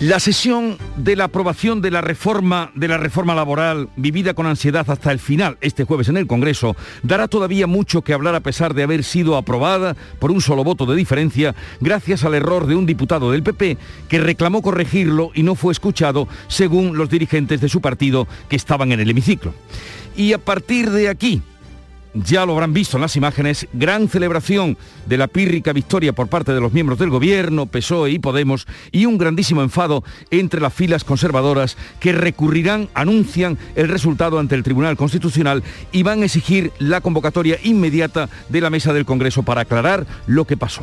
La sesión de la aprobación de la reforma de la reforma laboral vivida con ansiedad hasta el final este jueves en el Congreso dará todavía mucho que hablar a pesar de haber sido aprobada por un solo voto de diferencia gracias al error de un diputado del PP que reclamó corregirlo y no fue escuchado según los dirigentes de su partido que estaban en el hemiciclo. Y a partir de aquí, ya lo habrán visto en las imágenes, gran celebración de la pírrica victoria por parte de los miembros del gobierno, PSOE y Podemos, y un grandísimo enfado entre las filas conservadoras que recurrirán, anuncian el resultado ante el Tribunal Constitucional y van a exigir la convocatoria inmediata de la mesa del Congreso para aclarar lo que pasó.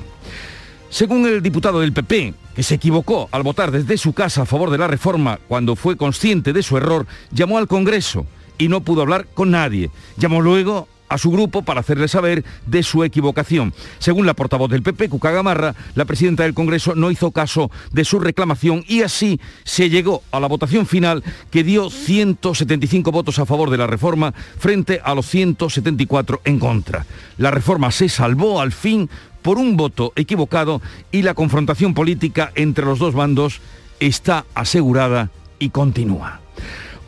Según el diputado del PP, que se equivocó al votar desde su casa a favor de la reforma cuando fue consciente de su error, llamó al Congreso y no pudo hablar con nadie. Llamó luego a su grupo para hacerle saber de su equivocación. Según la portavoz del PP, Cuca Gamarra, la presidenta del Congreso no hizo caso de su reclamación y así se llegó a la votación final que dio 175 votos a favor de la reforma frente a los 174 en contra. La reforma se salvó al fin por un voto equivocado y la confrontación política entre los dos bandos está asegurada y continúa.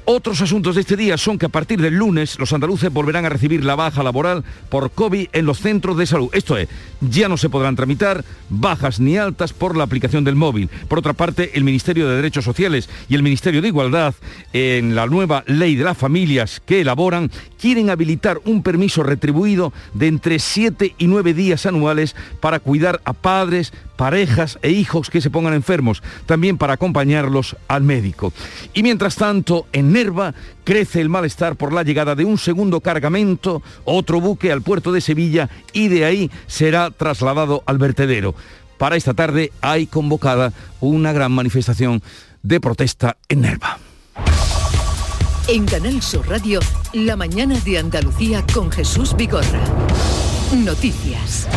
Otros asuntos de este día son que a partir del lunes los andaluces volverán a recibir la baja laboral por COVID en los centros de salud. Esto es, ya no se podrán tramitar bajas ni altas por la aplicación del móvil. Por otra parte, el Ministerio de Derechos Sociales y el Ministerio de Igualdad, en la nueva ley de las familias que elaboran, quieren habilitar un permiso retribuido de entre 7 y 9 días anuales para cuidar a padres, parejas e hijos que se pongan enfermos, también para acompañarlos al médico. Y mientras tanto, en Nerva crece el malestar por la llegada de un segundo cargamento, otro buque al puerto de Sevilla y de ahí será trasladado al vertedero. Para esta tarde hay convocada una gran manifestación de protesta en Nerva. En Canal Sur Radio, la mañana de Andalucía con Jesús Vigorra. Noticias.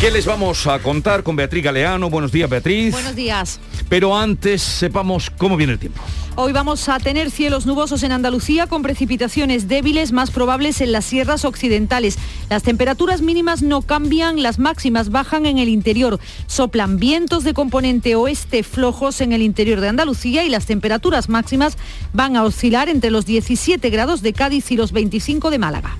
¿Qué les vamos a contar con Beatriz Galeano? Buenos días, Beatriz. Buenos días. Pero antes sepamos cómo viene el tiempo. Hoy vamos a tener cielos nubosos en Andalucía con precipitaciones débiles más probables en las sierras occidentales. Las temperaturas mínimas no cambian, las máximas bajan en el interior. Soplan vientos de componente oeste flojos en el interior de Andalucía y las temperaturas máximas van a oscilar entre los 17 grados de Cádiz y los 25 de Málaga.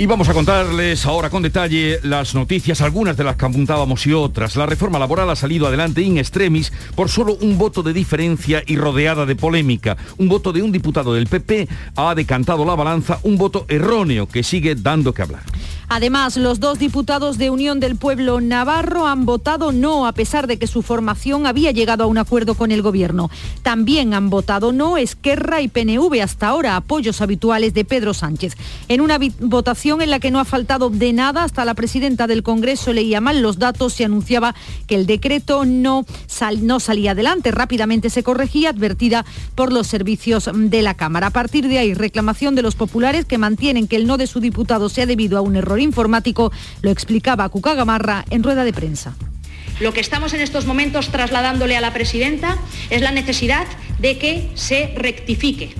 Y vamos a contarles ahora con detalle las noticias, algunas de las que apuntábamos y otras. La reforma laboral ha salido adelante in extremis por solo un voto de diferencia y rodeada de polémica. Un voto de un diputado del PP ha decantado la balanza, un voto erróneo que sigue dando que hablar. Además, los dos diputados de Unión del Pueblo Navarro han votado no, a pesar de que su formación había llegado a un acuerdo con el Gobierno. También han votado no Esquerra y PNV, hasta ahora apoyos habituales de Pedro Sánchez. En una votación en la que no ha faltado de nada, hasta la presidenta del Congreso leía mal los datos y anunciaba que el decreto no, no salía adelante. Rápidamente se corregía, advertida por los servicios de la Cámara. A partir de ahí, reclamación de los populares que mantienen que el no de su diputado sea debido a un error informático, lo explicaba Cuca Gamarra en rueda de prensa. Lo que estamos en estos momentos trasladándole a la presidenta es la necesidad de que se rectifique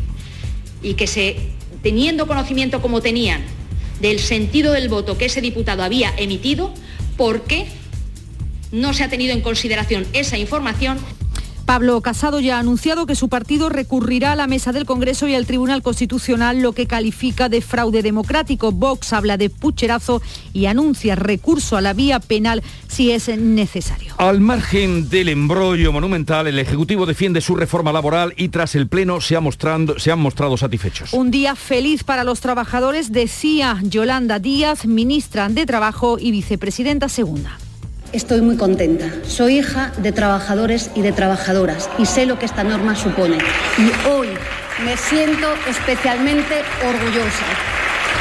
y que se, teniendo conocimiento como tenían del sentido del voto que ese diputado había emitido, ¿por qué no se ha tenido en consideración esa información Pablo Casado ya ha anunciado que su partido recurrirá a la mesa del Congreso y al Tribunal Constitucional lo que califica de fraude democrático. Vox habla de pucherazo y anuncia recurso a la vía penal si es necesario. Al margen del embrollo monumental, el Ejecutivo defiende su reforma laboral y tras el Pleno se, ha mostrando, se han mostrado satisfechos. Un día feliz para los trabajadores, decía Yolanda Díaz, ministra de Trabajo y vicepresidenta segunda. Estoy muy contenta. Soy hija de trabajadores y de trabajadoras y sé lo que esta norma supone. Y hoy me siento especialmente orgullosa.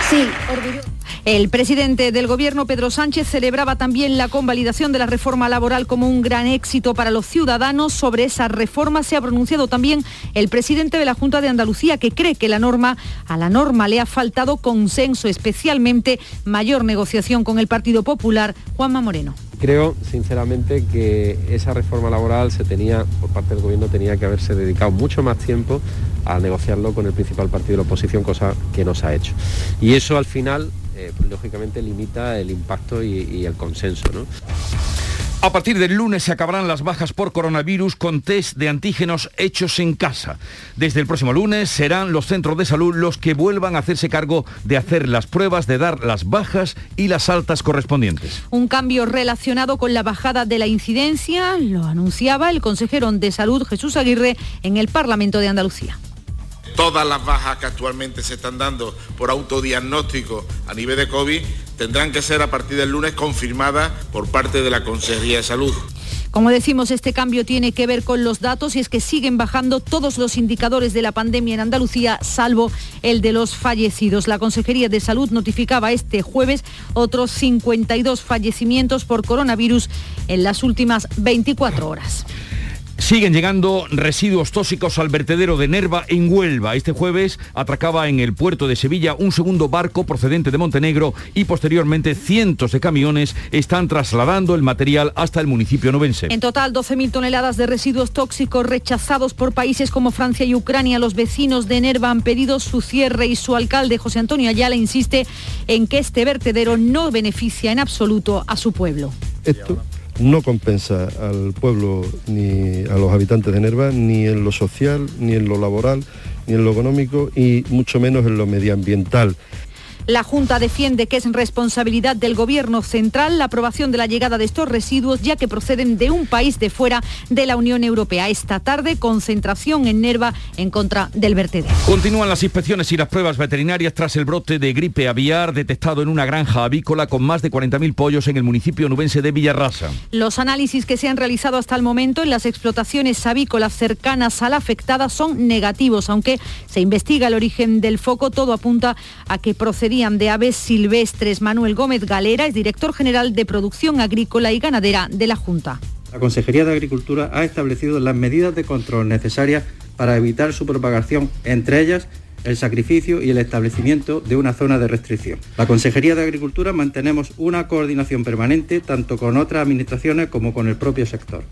Sí, orgullosa. El presidente del Gobierno, Pedro Sánchez, celebraba también la convalidación de la reforma laboral como un gran éxito para los ciudadanos. Sobre esa reforma se ha pronunciado también el presidente de la Junta de Andalucía, que cree que la norma, a la norma le ha faltado consenso, especialmente mayor negociación con el Partido Popular. Juanma Moreno. Creo, sinceramente, que esa reforma laboral se tenía, por parte del gobierno, tenía que haberse dedicado mucho más tiempo a negociarlo con el principal partido de la oposición, cosa que no se ha hecho. Y eso al final eh, lógicamente limita el impacto y, el consenso. A partir del lunes se acabarán las bajas por coronavirus con test de antígenos hechos en casa. Desde el próximo lunes serán los centros de salud los que vuelvan a hacerse cargo de hacer las pruebas, de dar las bajas y las altas correspondientes. Un cambio relacionado con la bajada de la incidencia lo anunciaba el consejero de salud Jesús Aguirre en el Parlamento de Andalucía todas las bajas que actualmente se están dando por autodiagnóstico a nivel de COVID tendrán que ser a partir del lunes confirmadas por parte de la Consejería de Salud. Como decimos, este cambio tiene que ver con los datos y es que siguen bajando todos los indicadores de la pandemia en Andalucía, salvo el de los fallecidos. La Consejería de Salud notificaba este jueves otros 52 fallecimientos por coronavirus en las últimas 24 horas. Siguen llegando residuos tóxicos al vertedero de Nerva en Huelva. Este jueves atracaba en el puerto de Sevilla un segundo barco procedente de Montenegro y posteriormente cientos de camiones están trasladando el material hasta el municipio novense. En total, 12.000 toneladas de residuos tóxicos rechazados por países como Francia y Ucrania. Los vecinos de Nerva han pedido su cierre y su alcalde, José Antonio Ayala, insiste en que este vertedero no beneficia en absoluto a su pueblo no compensa al pueblo ni a los habitantes de Nerva ni en lo social, ni en lo laboral, ni en lo económico y mucho menos en lo medioambiental. La Junta defiende que es responsabilidad del Gobierno central la aprobación de la llegada de estos residuos, ya que proceden de un país de fuera de la Unión Europea. Esta tarde, concentración en Nerva en contra del vertedero. Continúan las inspecciones y las pruebas veterinarias tras el brote de gripe aviar detectado en una granja avícola con más de 40.000 pollos en el municipio nubense de Villarrasa. Los análisis que se han realizado hasta el momento en las explotaciones avícolas cercanas a la afectada son negativos, aunque se investiga el origen del foco, todo apunta a que procedía de aves silvestres. Manuel Gómez Galera es director general de Producción Agrícola y Ganadera de la Junta. La Consejería de Agricultura ha establecido las medidas de control necesarias para evitar su propagación, entre ellas el sacrificio y el establecimiento de una zona de restricción. La Consejería de Agricultura mantenemos una coordinación permanente tanto con otras administraciones como con el propio sector.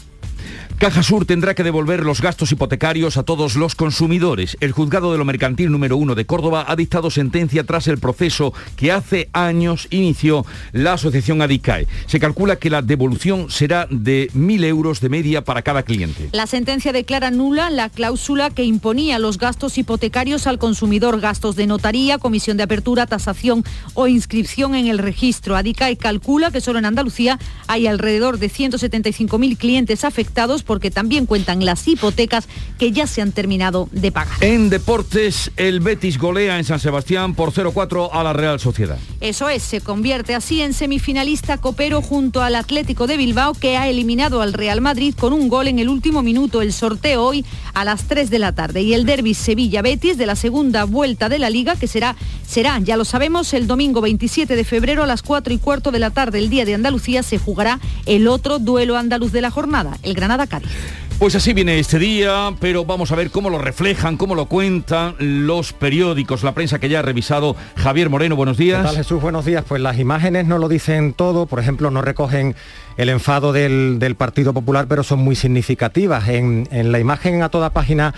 Caja Sur tendrá que devolver los gastos hipotecarios a todos los consumidores. El juzgado de lo mercantil número uno de Córdoba ha dictado sentencia tras el proceso que hace años inició la asociación Adicae. Se calcula que la devolución será de 1.000 euros de media para cada cliente. La sentencia declara nula la cláusula que imponía los gastos hipotecarios al consumidor, gastos de notaría, comisión de apertura, tasación o inscripción en el registro. Adicae calcula que solo en Andalucía hay alrededor de 175.000 clientes afectados porque también cuentan las hipotecas que ya se han terminado de pagar. En deportes, el Betis golea en San Sebastián por 0-4 a la Real Sociedad. Eso es, se convierte así en semifinalista copero junto al Atlético de Bilbao que ha eliminado al Real Madrid con un gol en el último minuto. El sorteo hoy a las 3 de la tarde y el derby Sevilla-Betis de la segunda vuelta de la liga que será, será, ya lo sabemos, el domingo 27 de febrero a las 4 y cuarto de la tarde, el día de Andalucía, se jugará el otro duelo andaluz de la jornada, el Granada pues así viene este día, pero vamos a ver cómo lo reflejan, cómo lo cuentan los periódicos, la prensa que ya ha revisado. Javier Moreno, buenos días. ¿Qué tal, Jesús? Buenos días. Pues las imágenes no lo dicen todo, por ejemplo, no recogen el enfado del, Partido Popular, pero son muy significativas. En, en la imagen a toda página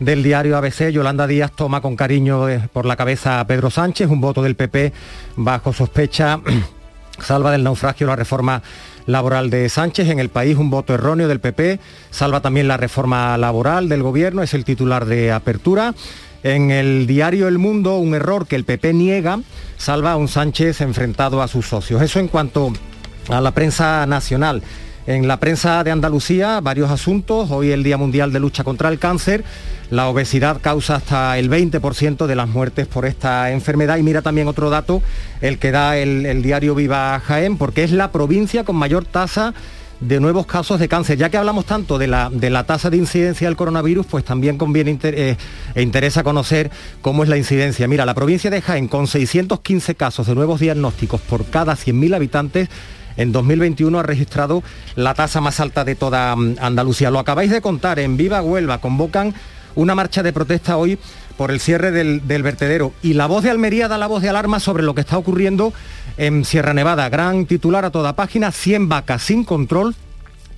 del diario ABC, Yolanda Díaz toma con cariño eh, por la cabeza a Pedro Sánchez, un voto del PP bajo sospecha, salva del naufragio la reforma laboral de Sánchez. En el país un voto erróneo del PP. Salva también la reforma laboral del gobierno. Es el titular de apertura. En el diario El Mundo, un error que el PP niega, salva a un Sánchez enfrentado a sus socios. Eso en cuanto a la prensa nacional. En la prensa de Andalucía, varios asuntos. Hoy el Día Mundial de Lucha contra el Cáncer. La obesidad causa hasta el 20% de las muertes por esta enfermedad. Y mira también otro dato, el que da el, diario Viva Jaén, porque es la provincia con mayor tasa de nuevos casos de cáncer. Ya que hablamos tanto de la, de la tasa de incidencia del coronavirus, pues también conviene eh, e interesa conocer cómo es la incidencia. Mira, la provincia de Jaén, con 615 casos de nuevos diagnósticos por cada 100.000 habitantes, en 2021 ha registrado la tasa más alta de toda mm, Andalucía. Lo acabáis de contar, en Viva Huelva convocan una marcha de protesta hoy por el cierre del, vertedero. Y la voz de Almería da la voz de alarma sobre lo que está ocurriendo en Sierra Nevada. Gran titular a toda página, 100 vacas sin control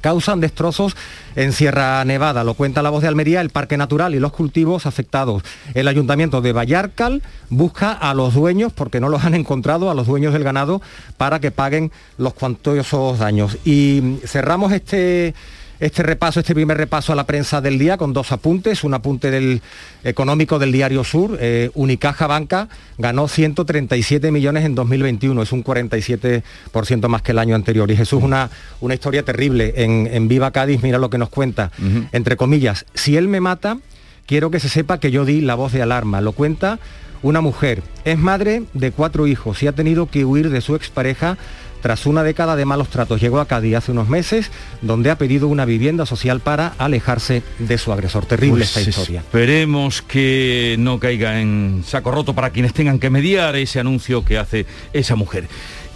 causan destrozos en Sierra Nevada. Lo cuenta la voz de Almería, el Parque Natural y los cultivos afectados. El Ayuntamiento de Vallarcal busca a los dueños, porque no los han encontrado, a los dueños del ganado, para que paguen los cuantiosos daños. Y cerramos este este repaso, este primer repaso a la prensa del día con dos apuntes, un apunte del económico del Diario Sur, eh, Unicaja Banca ganó 137 millones en 2021, es un 47% más que el año anterior. Y Jesús, una, una historia terrible. En, Viva Cádiz, mira lo que nos cuenta, entre comillas, si él me mata, quiero que se sepa que yo di la voz de alarma. Lo cuenta una mujer, es madre de cuatro hijos y ha tenido que huir de su expareja tras una década de malos tratos. Llegó a Cádiz hace unos meses, donde ha pedido una vivienda social para alejarse de su agresor. Terrible pues esta historia. Esperemos que no caiga en saco roto para quienes tengan que mediar ese anuncio que hace esa mujer.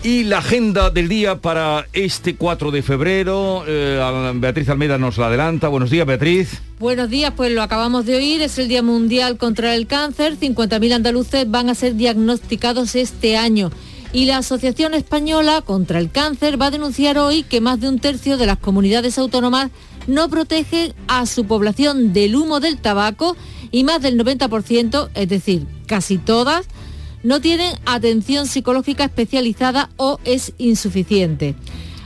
Y la agenda del día para este 4 de febrero, eh, Beatriz Almeida nos la adelanta. Buenos días, Beatriz. Buenos días, pues lo acabamos de oír, es el Día Mundial contra el Cáncer. 50.000 andaluces van a ser diagnosticados este año y la Asociación Española contra el Cáncer va a denunciar hoy que más de un tercio de las comunidades autónomas no protegen a su población del humo del tabaco y más del 90%, es decir, casi todas, no tienen atención psicológica especializada o es insuficiente.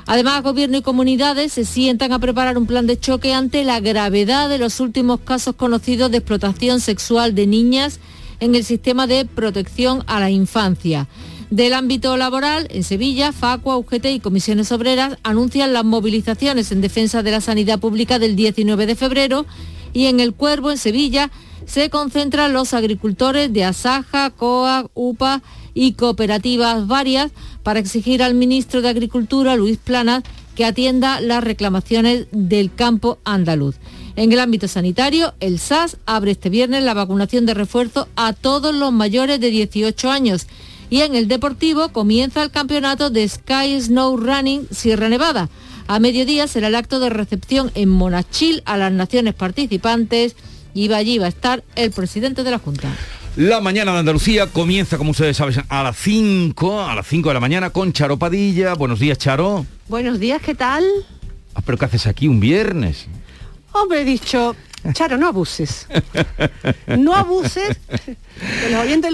Además, gobierno y comunidades se sientan a preparar un plan de choque ante la gravedad de los últimos casos conocidos de explotación sexual de niñas en el sistema de protección a la infancia. Del ámbito laboral, en Sevilla, Facua, UGT y comisiones obreras anuncian las movilizaciones en defensa de la sanidad pública del 19 de febrero y en El Cuervo, en Sevilla, se concentran los agricultores de Asaja, COA, UPA y cooperativas varias para exigir al ministro de Agricultura, Luis Planas, que atienda las reclamaciones del campo andaluz. En el ámbito sanitario, el SAS abre este viernes la vacunación de refuerzo a todos los mayores de 18 años y en el Deportivo comienza el campeonato de Sky Snow Running Sierra Nevada. A mediodía será el acto de recepción en Monachil a las naciones participantes y allí va a estar el presidente de la Junta. La mañana de Andalucía comienza, como ustedes saben, a las 5, a las 5 de la mañana con Charo Padilla. Buenos días, Charo. Buenos días, ¿qué tal? Ah, pero ¿qué haces aquí un viernes? Hombre, he dicho, Charo, no abuses. No abuses.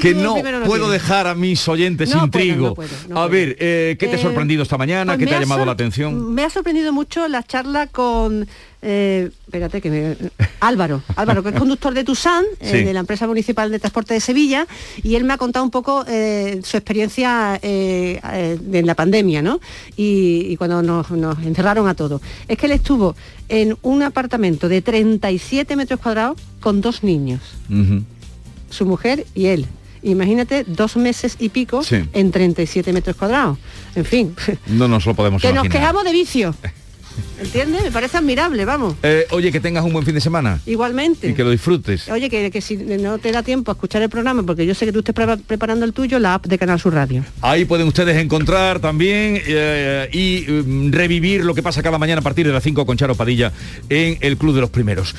Que, no puedo dejar a mis oyentes sin trigo. a ver, eh, ¿qué te ha eh, sorprendido esta mañana? Pues ¿Qué te ha llamado la atención? Me ha sorprendido mucho la charla con eh, espérate que me... Álvaro, Álvaro, que es conductor de Tusan, eh, de la empresa municipal de transporte de Sevilla, y él me ha contado un poco eh, su experiencia en la pandemia, ¿no? Y, cuando nos, encerraron a todos. Es que él estuvo en un apartamento de 37 metros cuadrados con dos niños, su mujer y él. Imagínate dos meses y pico en 37 metros cuadrados. En fin. No nos lo podemos Que nos quejamos de vicio. ¿Entiendes? Me parece admirable, vamos. Eh, oye, que tengas un buen fin de semana. Igualmente. Y que lo disfrutes. Oye, que, si no te da tiempo a escuchar el programa, porque yo sé que tú estés preparando el tuyo, la app de Canal Sur Radio. Ahí pueden ustedes encontrar también eh, y mm, revivir lo que pasa cada mañana a partir de las 5 con Charo Padilla en el Club de los Primeros.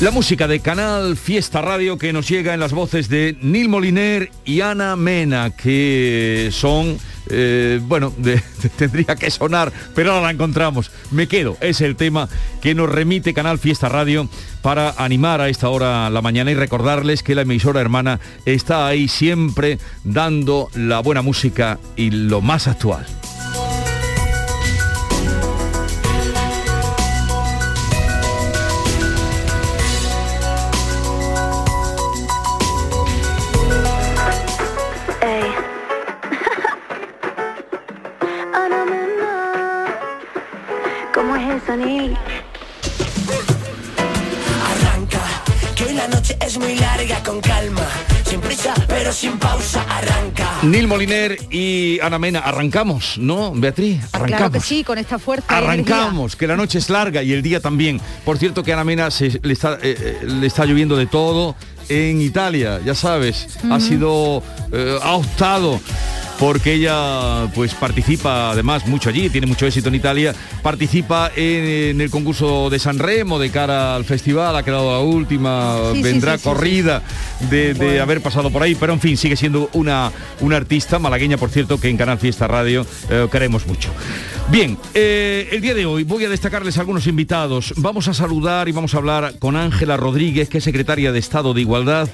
La música de Canal Fiesta Radio que nos llega en las voces de Nil Moliner y Ana Mena, que son eh, bueno, tendría que sonar, pero ahora la encontramos. Me quedo, es el tema que nos remite Canal Fiesta Radio para animar a esta hora la mañana y recordarles que la emisora hermana está ahí siempre dando la buena música y lo más actual. Con calma sin prisa, pero sin pausa, arranca. Nil Moliner y Ana Mena, arrancamos, ¿no, Beatriz? Arrancamos. Claro que sí, con esta fuerza. Arrancamos, que la noche es larga y el día también. Por cierto que a Ana Mena se- le, está, eh, eh, le está lloviendo de todo en Italia, ya sabes, ha sido, eh, ha optado porque ella pues participa además mucho allí, tiene mucho éxito en Italia, participa en, en el concurso de San Remo de cara al festival, ha quedado la última, Sí, vendrá sí, sí, sí. corrida de, de Bueno. haber pasado por ahí, pero en fin, sigue siendo una, una artista malagueña, por cierto, que en Canal Fiesta Radio eh, queremos mucho. Bien, eh, el día de hoy voy a destacarles algunos invitados. Vamos a saludar y vamos a hablar con Ángela Rodríguez, que es secretaria de Estado de Igualdad,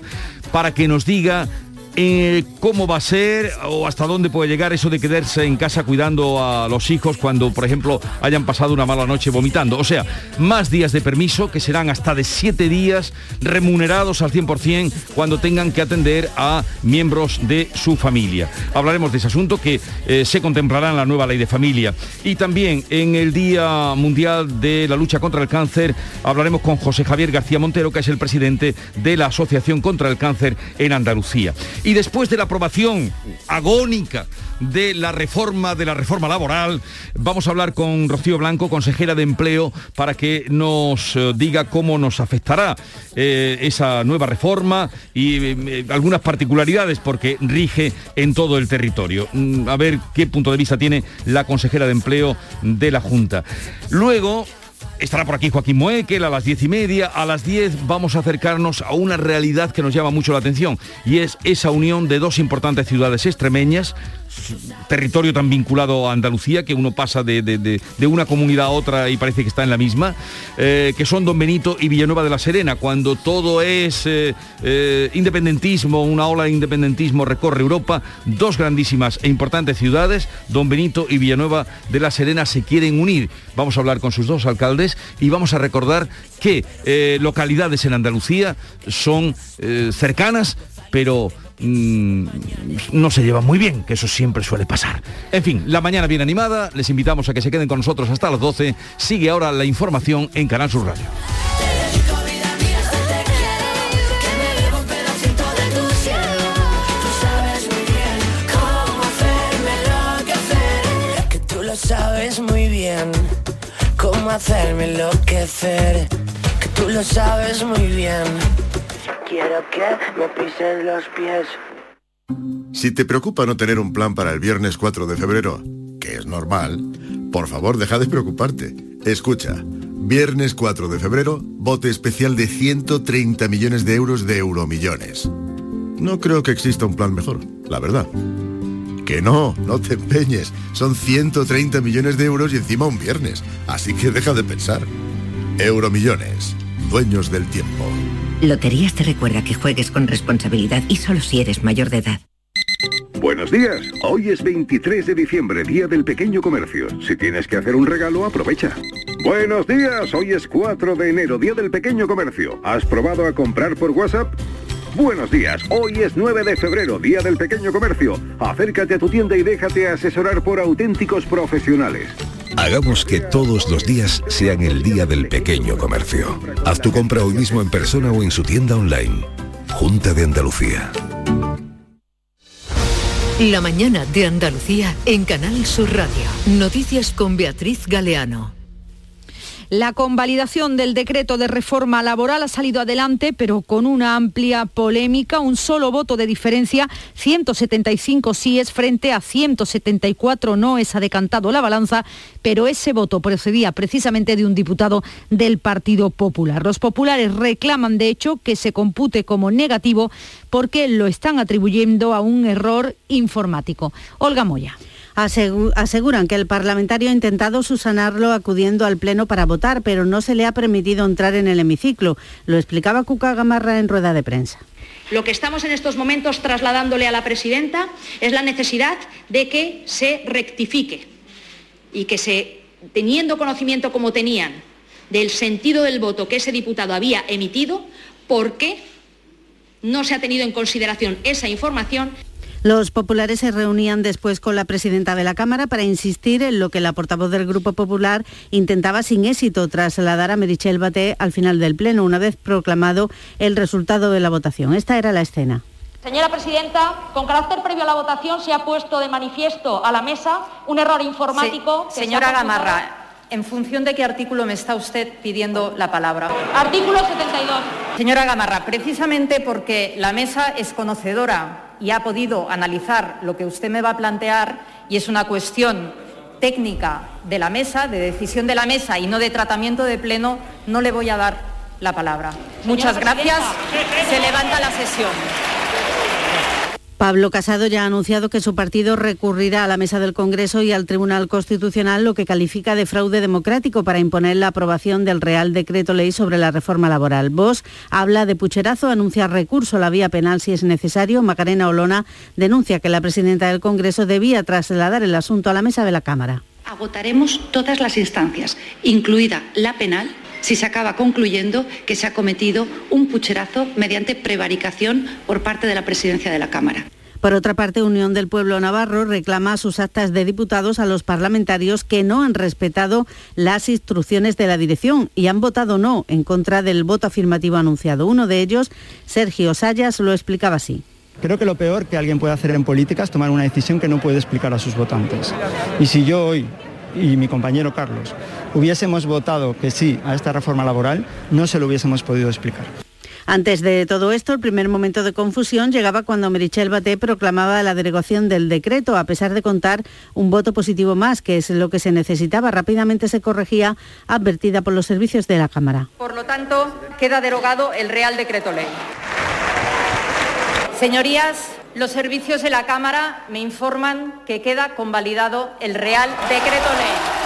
para que nos diga eh, cómo va a ser o hasta dónde puede llegar eso de quedarse en casa cuidando a los hijos cuando, por ejemplo, hayan pasado una mala noche vomitando. O sea, más días de permiso, que serán hasta de siete días remunerados al 100% cuando tengan que atender a miembros de su familia. Hablaremos de ese asunto que eh, se contemplará en la nueva ley de familia. Y también en el Día Mundial de la Lucha contra el Cáncer hablaremos con José Javier García Montero, que es el presidente de la Asociación contra el Cáncer en Andalucía. Y después de la aprobación agónica de la reforma de la reforma laboral, vamos a hablar con Rocío Blanco, consejera de Empleo, para que nos eh, diga cómo nos afectará eh, esa nueva reforma y eh, algunas particularidades porque rige en todo el territorio. Mm, A ver qué punto de vista tiene la consejera de Empleo de la Junta. Luego Estará por aquí Joaquín Moekel a las diez y media. A las 10 vamos a acercarnos a una realidad que nos llama mucho la atención y es esa unión de dos importantes ciudades extremeñas, territorio tan vinculado a Andalucía que uno pasa de, de- de- una comunidad a otra y parece que está en la misma, eh, que son Don Benito y Villanueva de la Serena, cuando todo es eh, eh, independentismo, una ola de independentismo recorre Europa, dos grandísimas e importantes ciudades, Don Benito y Villanueva de la Serena se quieren unir. Vamos a hablar con sus dos alcaldes y vamos a recordar que localidades en Andalucía son cercanas, pero mm, no se llevan muy bien, que eso siempre suele pasar. En fin, la mañana bien animada, les invitamos a que se queden con nosotros hasta las 12. Sigue ahora la información en Canal Sur Radio. Quiero que me pisen los pies. Si te preocupa no tener un plan para el viernes 4 de febrero, que es normal, por favor deja de preocuparte. Escucha, viernes 4 de febrero, bote especial de 130 millones de euros de euromillones. No creo que exista un plan mejor, la verdad. Que no, no te empeñes. Son 130 millones de euros y encima un viernes. Así que deja de pensar. Euromillones, dueños del tiempo. Loterías te recuerda que juegues con responsabilidad y solo si eres mayor de edad. Buenos días, hoy es 23 de diciembre, Día del Pequeño Comercio. Si tienes que hacer un regalo, aprovecha. Buenos días, hoy es 4 de enero, Día del Pequeño Comercio. ¿Has probado a comprar por WhatsApp? Buenos días, hoy es 9 de febrero, Día del Pequeño Comercio. Acércate a tu tienda y déjate asesorar por auténticos profesionales. Hagamos que todos los días sean el día del pequeño comercio. Haz tu compra hoy mismo en persona o en su tienda online. Junta de Andalucía. La mañana de Andalucía en Canal Sur Radio. Noticias con Beatriz Galeano. La convalidación del decreto de reforma laboral ha salido adelante, pero con una amplia polémica, un solo voto de diferencia, 175 síes frente a 174 noes ha decantado la balanza, pero ese voto procedía precisamente de un diputado del Partido Popular. Los populares reclaman, de hecho, que se compute como negativo porque lo están atribuyendo a un error informático. Olga Moya. Asegu- aseguran que el parlamentario ha intentado subsanarlo acudiendo al Pleno para votar, pero no se le ha permitido entrar en el hemiciclo. Lo explicaba Cuca Gamarra en rueda de prensa. Lo que estamos en estos momentos trasladándole a la presidenta es la necesidad de que se rectifique y que se, teniendo conocimiento como tenían del sentido del voto que ese diputado había emitido, ¿por qué no se ha tenido en consideración esa información? Los populares se reunían después con la presidenta de la Cámara para insistir en lo que la portavoz del Grupo Popular intentaba sin éxito trasladar a Merichel Baté al final del Pleno, una vez proclamado el resultado de la votación. Esta era la escena. Señora Presidenta, con carácter previo a la votación se ha puesto de manifiesto a la mesa un error informático. Sí. Señora Gamarra, ¿en función de qué artículo me está usted pidiendo la palabra? Artículo 72. Señora Gamarra, precisamente porque la mesa es conocedora y ha podido analizar lo que usted me va a plantear y es una cuestión técnica de la mesa, de decisión de la mesa y no de tratamiento de pleno, no le voy a dar la palabra. Muchas gracias. Se levanta la sesión. Pablo Casado ya ha anunciado que su partido recurrirá a la mesa del Congreso y al Tribunal Constitucional lo que califica de fraude democrático para imponer la aprobación del Real Decreto Ley sobre la reforma laboral. Vos habla de pucherazo, anuncia recurso a la vía penal si es necesario. Macarena Olona denuncia que la presidenta del Congreso debía trasladar el asunto a la mesa de la Cámara. Agotaremos todas las instancias, incluida la penal, si se acaba concluyendo que se ha cometido un pucherazo mediante prevaricación por parte de la presidencia de la Cámara. Por otra parte, Unión del Pueblo Navarro reclama sus actas de diputados a los parlamentarios que no han respetado las instrucciones de la dirección y han votado no en contra del voto afirmativo anunciado. Uno de ellos, Sergio Sayas, lo explicaba así. Creo que lo peor que alguien puede hacer en política es tomar una decisión que no puede explicar a sus votantes. Y si yo hoy y mi compañero Carlos hubiésemos votado que sí a esta reforma laboral, no se lo hubiésemos podido explicar. Antes de todo esto, el primer momento de confusión llegaba cuando Merichel Baté proclamaba la derogación del decreto, a pesar de contar un voto positivo más, que es lo que se necesitaba. Rápidamente se corregía, advertida por los servicios de la Cámara. Por lo tanto, queda derogado el Real Decreto Ley. Señorías, los servicios de la Cámara me informan que queda convalidado el Real Decreto Ley.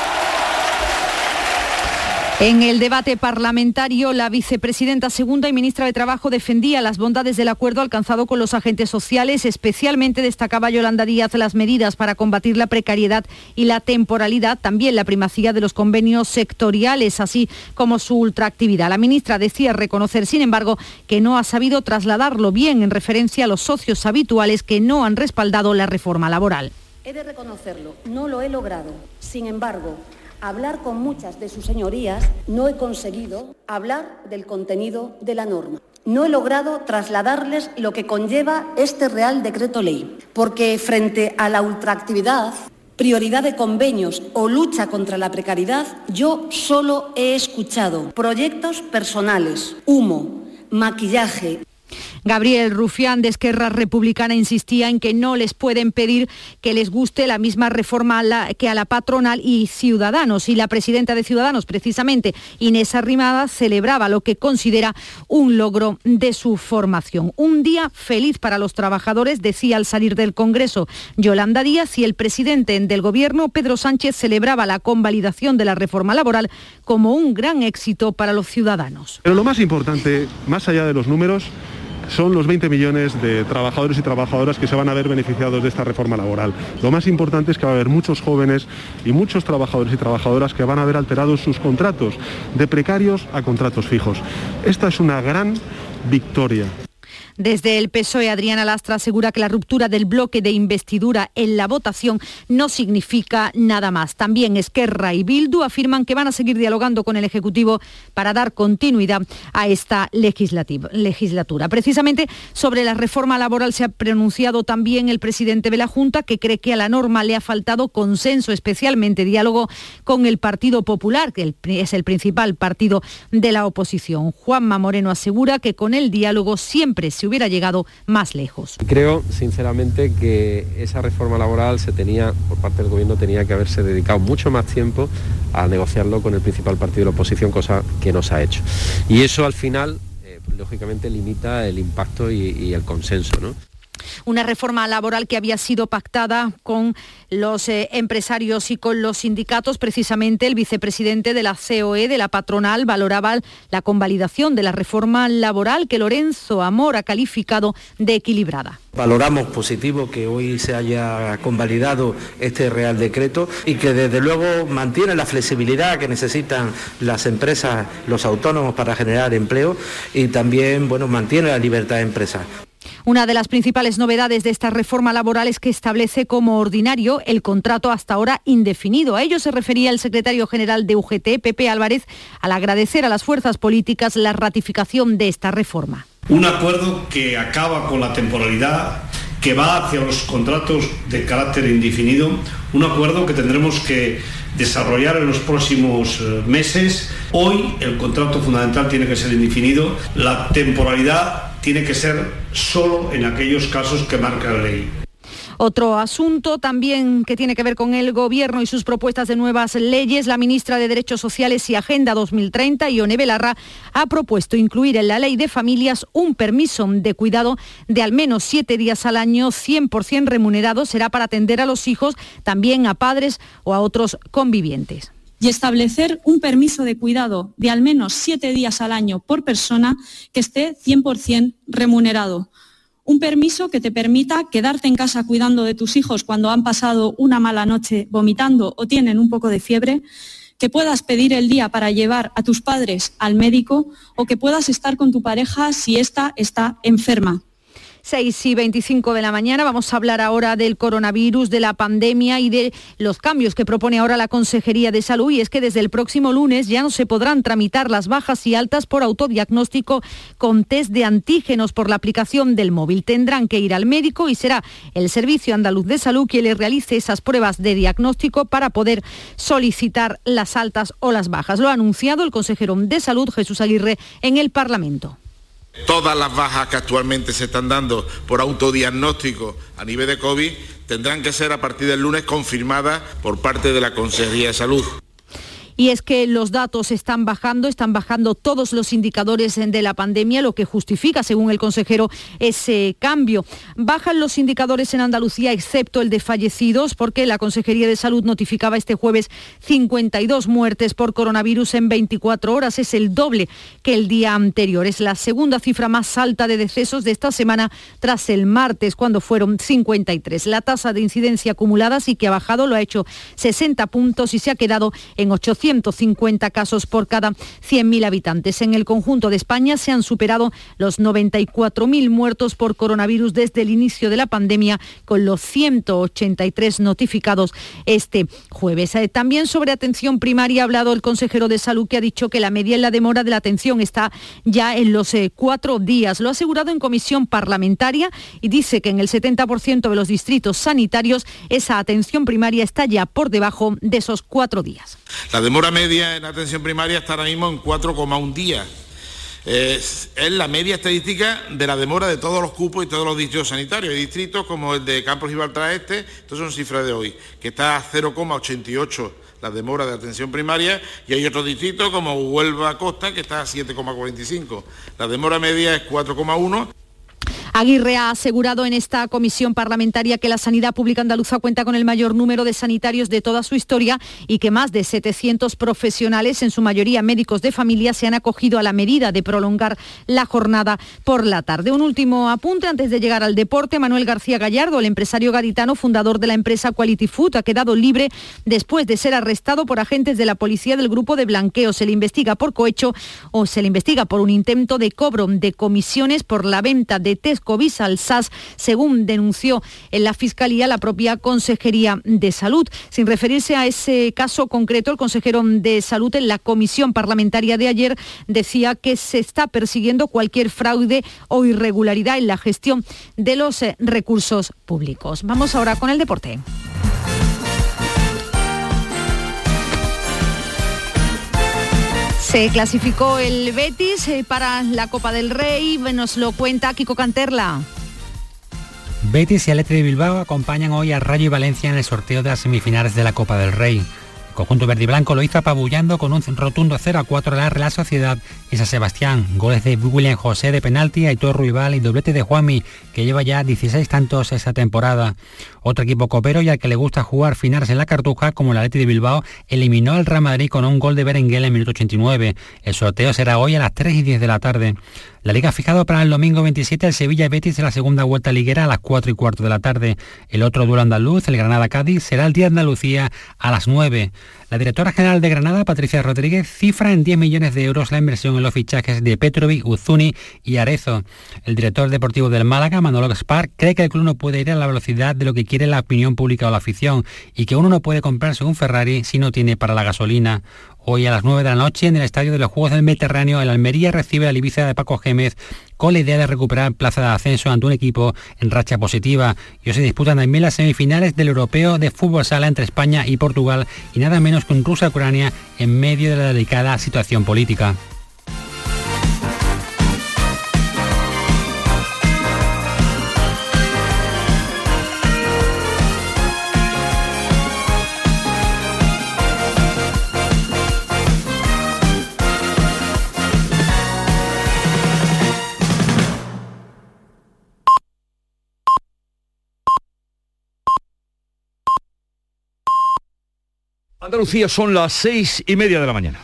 En el debate parlamentario, la vicepresidenta segunda y ministra de Trabajo defendía las bondades del acuerdo alcanzado con los agentes sociales. Especialmente destacaba Yolanda Díaz las medidas para combatir la precariedad y la temporalidad, también la primacía de los convenios sectoriales, así como su ultraactividad. La ministra decía reconocer, sin embargo, que no ha sabido trasladarlo bien en referencia a los socios habituales que no han respaldado la reforma laboral. He de reconocerlo, no lo he logrado. Sin embargo, hablar con muchas de sus señorías, no he conseguido hablar del contenido de la norma. No he logrado trasladarles lo que conlleva este Real Decreto Ley, porque frente a la ultraactividad, prioridad de convenios o lucha contra la precariedad, yo solo he escuchado proyectos personales, humo, maquillaje, Gabriel Rufián de Esquerra Republicana insistía en que no les pueden pedir que les guste la misma reforma que a la patronal y Ciudadanos. Y la presidenta de Ciudadanos, precisamente Inés Arrimada, celebraba lo que considera un logro de su formación. Un día feliz para los trabajadores, decía al salir del Congreso Yolanda Díaz y el presidente del Gobierno, Pedro Sánchez, celebraba la convalidación de la reforma laboral como un gran éxito para los ciudadanos. Pero lo más importante, más allá de los números, son los 20 millones de trabajadores y trabajadoras que se van a ver beneficiados de esta reforma laboral. Lo más importante es que va a haber muchos jóvenes y muchos trabajadores y trabajadoras que van a ver alterados sus contratos de precarios a contratos fijos. Esta es una gran victoria. Desde el PSOE, Adriana Lastra asegura que la ruptura del bloque de investidura en la votación no significa nada más. También Esquerra y Bildu afirman que van a seguir dialogando con el Ejecutivo para dar continuidad a esta legislatura. Precisamente sobre la reforma laboral se ha pronunciado también el presidente de la Junta, que cree que a la norma le ha faltado consenso, especialmente diálogo con el Partido Popular, que es el principal partido de la oposición. Juanma Moreno asegura que con el diálogo siempre se hubiera llegado más lejos. Creo, sinceramente, que esa reforma laboral se tenía, por parte del gobierno, tenía que haberse dedicado mucho más tiempo a negociarlo con el principal partido de la oposición, cosa que no se ha hecho. Y eso al final, eh, lógicamente, limita el impacto y, y el consenso. ¿no? Una reforma laboral que había sido pactada con los eh, empresarios y con los sindicatos. Precisamente el vicepresidente de la COE, de la patronal, valoraba la convalidación de la reforma laboral que Lorenzo Amor ha calificado de equilibrada. Valoramos positivo que hoy se haya convalidado este Real Decreto y que desde luego mantiene la flexibilidad que necesitan las empresas, los autónomos para generar empleo y también bueno, mantiene la libertad de empresa. Una de las principales novedades de esta reforma laboral es que establece como ordinario el contrato hasta ahora indefinido. A ello se refería el secretario general de UGT, Pepe Álvarez, al agradecer a las fuerzas políticas la ratificación de esta reforma. Un acuerdo que acaba con la temporalidad, que va hacia los contratos de carácter indefinido, un acuerdo que tendremos que desarrollar en los próximos eh, meses. Hoy el contrato fundamental tiene que ser indefinido, la temporalidad tiene que ser solo en aquellos casos que marca la ley. Otro asunto también que tiene que ver con el Gobierno y sus propuestas de nuevas leyes. La ministra de Derechos Sociales y Agenda 2030, Ione Belarra, ha propuesto incluir en la ley de familias un permiso de cuidado de al menos siete días al año, 100% remunerado. Será para atender a los hijos, también a padres o a otros convivientes y establecer un permiso de cuidado de al menos siete días al año por persona que esté 100% remunerado un permiso que te permita quedarte en casa cuidando de tus hijos cuando han pasado una mala noche vomitando o tienen un poco de fiebre, que puedas pedir el día para llevar a tus padres al médico o que puedas estar con tu pareja si ésta está enferma. 6 y 25 de la mañana. Vamos a hablar ahora del coronavirus, de la pandemia y de los cambios que propone ahora la Consejería de Salud. Y es que desde el próximo lunes ya no se podrán tramitar las bajas y altas por autodiagnóstico con test de antígenos por la aplicación del móvil. Tendrán que ir al médico y será el Servicio Andaluz de Salud quien les realice esas pruebas de diagnóstico para poder solicitar las altas o las bajas. Lo ha anunciado el consejero de Salud, Jesús Aguirre, en el Parlamento. Todas las bajas que actualmente se están dando por autodiagnóstico a nivel de COVID tendrán que ser a partir del lunes confirmadas por parte de la Consejería de Salud. Y es que los datos están bajando, están bajando todos los indicadores de la pandemia, lo que justifica, según el consejero, ese cambio. Bajan los indicadores en Andalucía, excepto el de fallecidos, porque la Consejería de Salud notificaba este jueves 52 muertes por coronavirus en 24 horas. Es el doble que el día anterior. Es la segunda cifra más alta de decesos de esta semana tras el martes, cuando fueron 53. La tasa de incidencia acumulada sí que ha bajado, lo ha hecho 60 puntos y se ha quedado en 800 150 casos por cada 100.000 habitantes. En el conjunto de España se han superado los 94.000 muertos por coronavirus desde el inicio de la pandemia, con los 183 notificados este jueves. Eh, también sobre atención primaria ha hablado el consejero de salud que ha dicho que la media en la demora de la atención está ya en los eh, cuatro días. Lo ha asegurado en comisión parlamentaria y dice que en el 70% de los distritos sanitarios esa atención primaria está ya por debajo de esos cuatro días. Media en atención primaria está ahora mismo en 4,1 días. Es, la media estadística de la demora de todos los cupos y todos los distritos sanitarios. Hay distritos como el de Campos Baltra Este, estas son cifras de hoy, que está a 0,88 la demora de atención primaria y hay otros distritos como Huelva Costa que está a 7,45. La demora media es 4,1 Aguirre ha asegurado en esta comisión parlamentaria que la sanidad pública andaluza cuenta con el mayor número de sanitarios de toda su historia y que más de 700 profesionales, en su mayoría médicos de familia, se han acogido a la medida de prolongar la jornada por la tarde. Un último apunte antes de llegar al deporte. Manuel García Gallardo, el empresario gaditano, fundador de la empresa Quality Food, ha quedado libre después de ser arrestado por agentes de la policía del grupo de blanqueo. Se le investiga por cohecho o se le investiga por un intento de cobro de comisiones por la venta de test COVID al SAS, según denunció en la Fiscalía la propia Consejería de Salud. Sin referirse a ese caso concreto, el consejero de Salud en la comisión parlamentaria de ayer decía que se está persiguiendo cualquier fraude o irregularidad en la gestión de los eh, recursos públicos. Vamos ahora con el deporte. Se clasificó el Betis eh, para la Copa del Rey, nos lo cuenta Kiko Canterla. Betis y Atleti de Bilbao acompañan hoy a Rayo y Valencia en el sorteo de las semifinales de la Copa del Rey. El conjunto verde y blanco lo hizo apabullando con un rotundo 0 a 4 de la Real Sociedad y San Sebastián. Goles de William José de penalti, Aitor Ruibal y doblete de Juami, que lleva ya 16 tantos esta temporada. Otro equipo copero y al que le gusta jugar finales en la cartuja, como el Atleti de Bilbao, eliminó al Real Madrid con un gol de Berenguel en minuto 89. El sorteo será hoy a las 3 y 10 de la tarde. La liga ha fijado para el domingo 27 el Sevilla Betis en la segunda vuelta liguera a las 4 y cuarto de la tarde. El otro duelo andaluz, el Granada-Cádiz, será el día de Andalucía a las 9. La directora general de Granada, Patricia Rodríguez, cifra en 10 millones de euros la inversión en los fichajes de Petrovic, Uzuni y Arezo. El director deportivo del Málaga, Manolo Gaspar, cree que el club no puede ir a la velocidad de lo que quiere la opinión pública o la afición y que uno no puede comprarse un Ferrari si no tiene para la gasolina. Hoy a las 9 de la noche en el Estadio de los Juegos del Mediterráneo, el Almería recibe la Ibiza de Paco Gémez con la idea de recuperar plaza de ascenso ante un equipo en racha positiva. Y hoy se disputan también las semifinales del Europeo de Fútbol Sala entre España y Portugal y nada menos que un Rusia-Ucrania en medio de la delicada situación política. Andalucía son las seis y media de la mañana.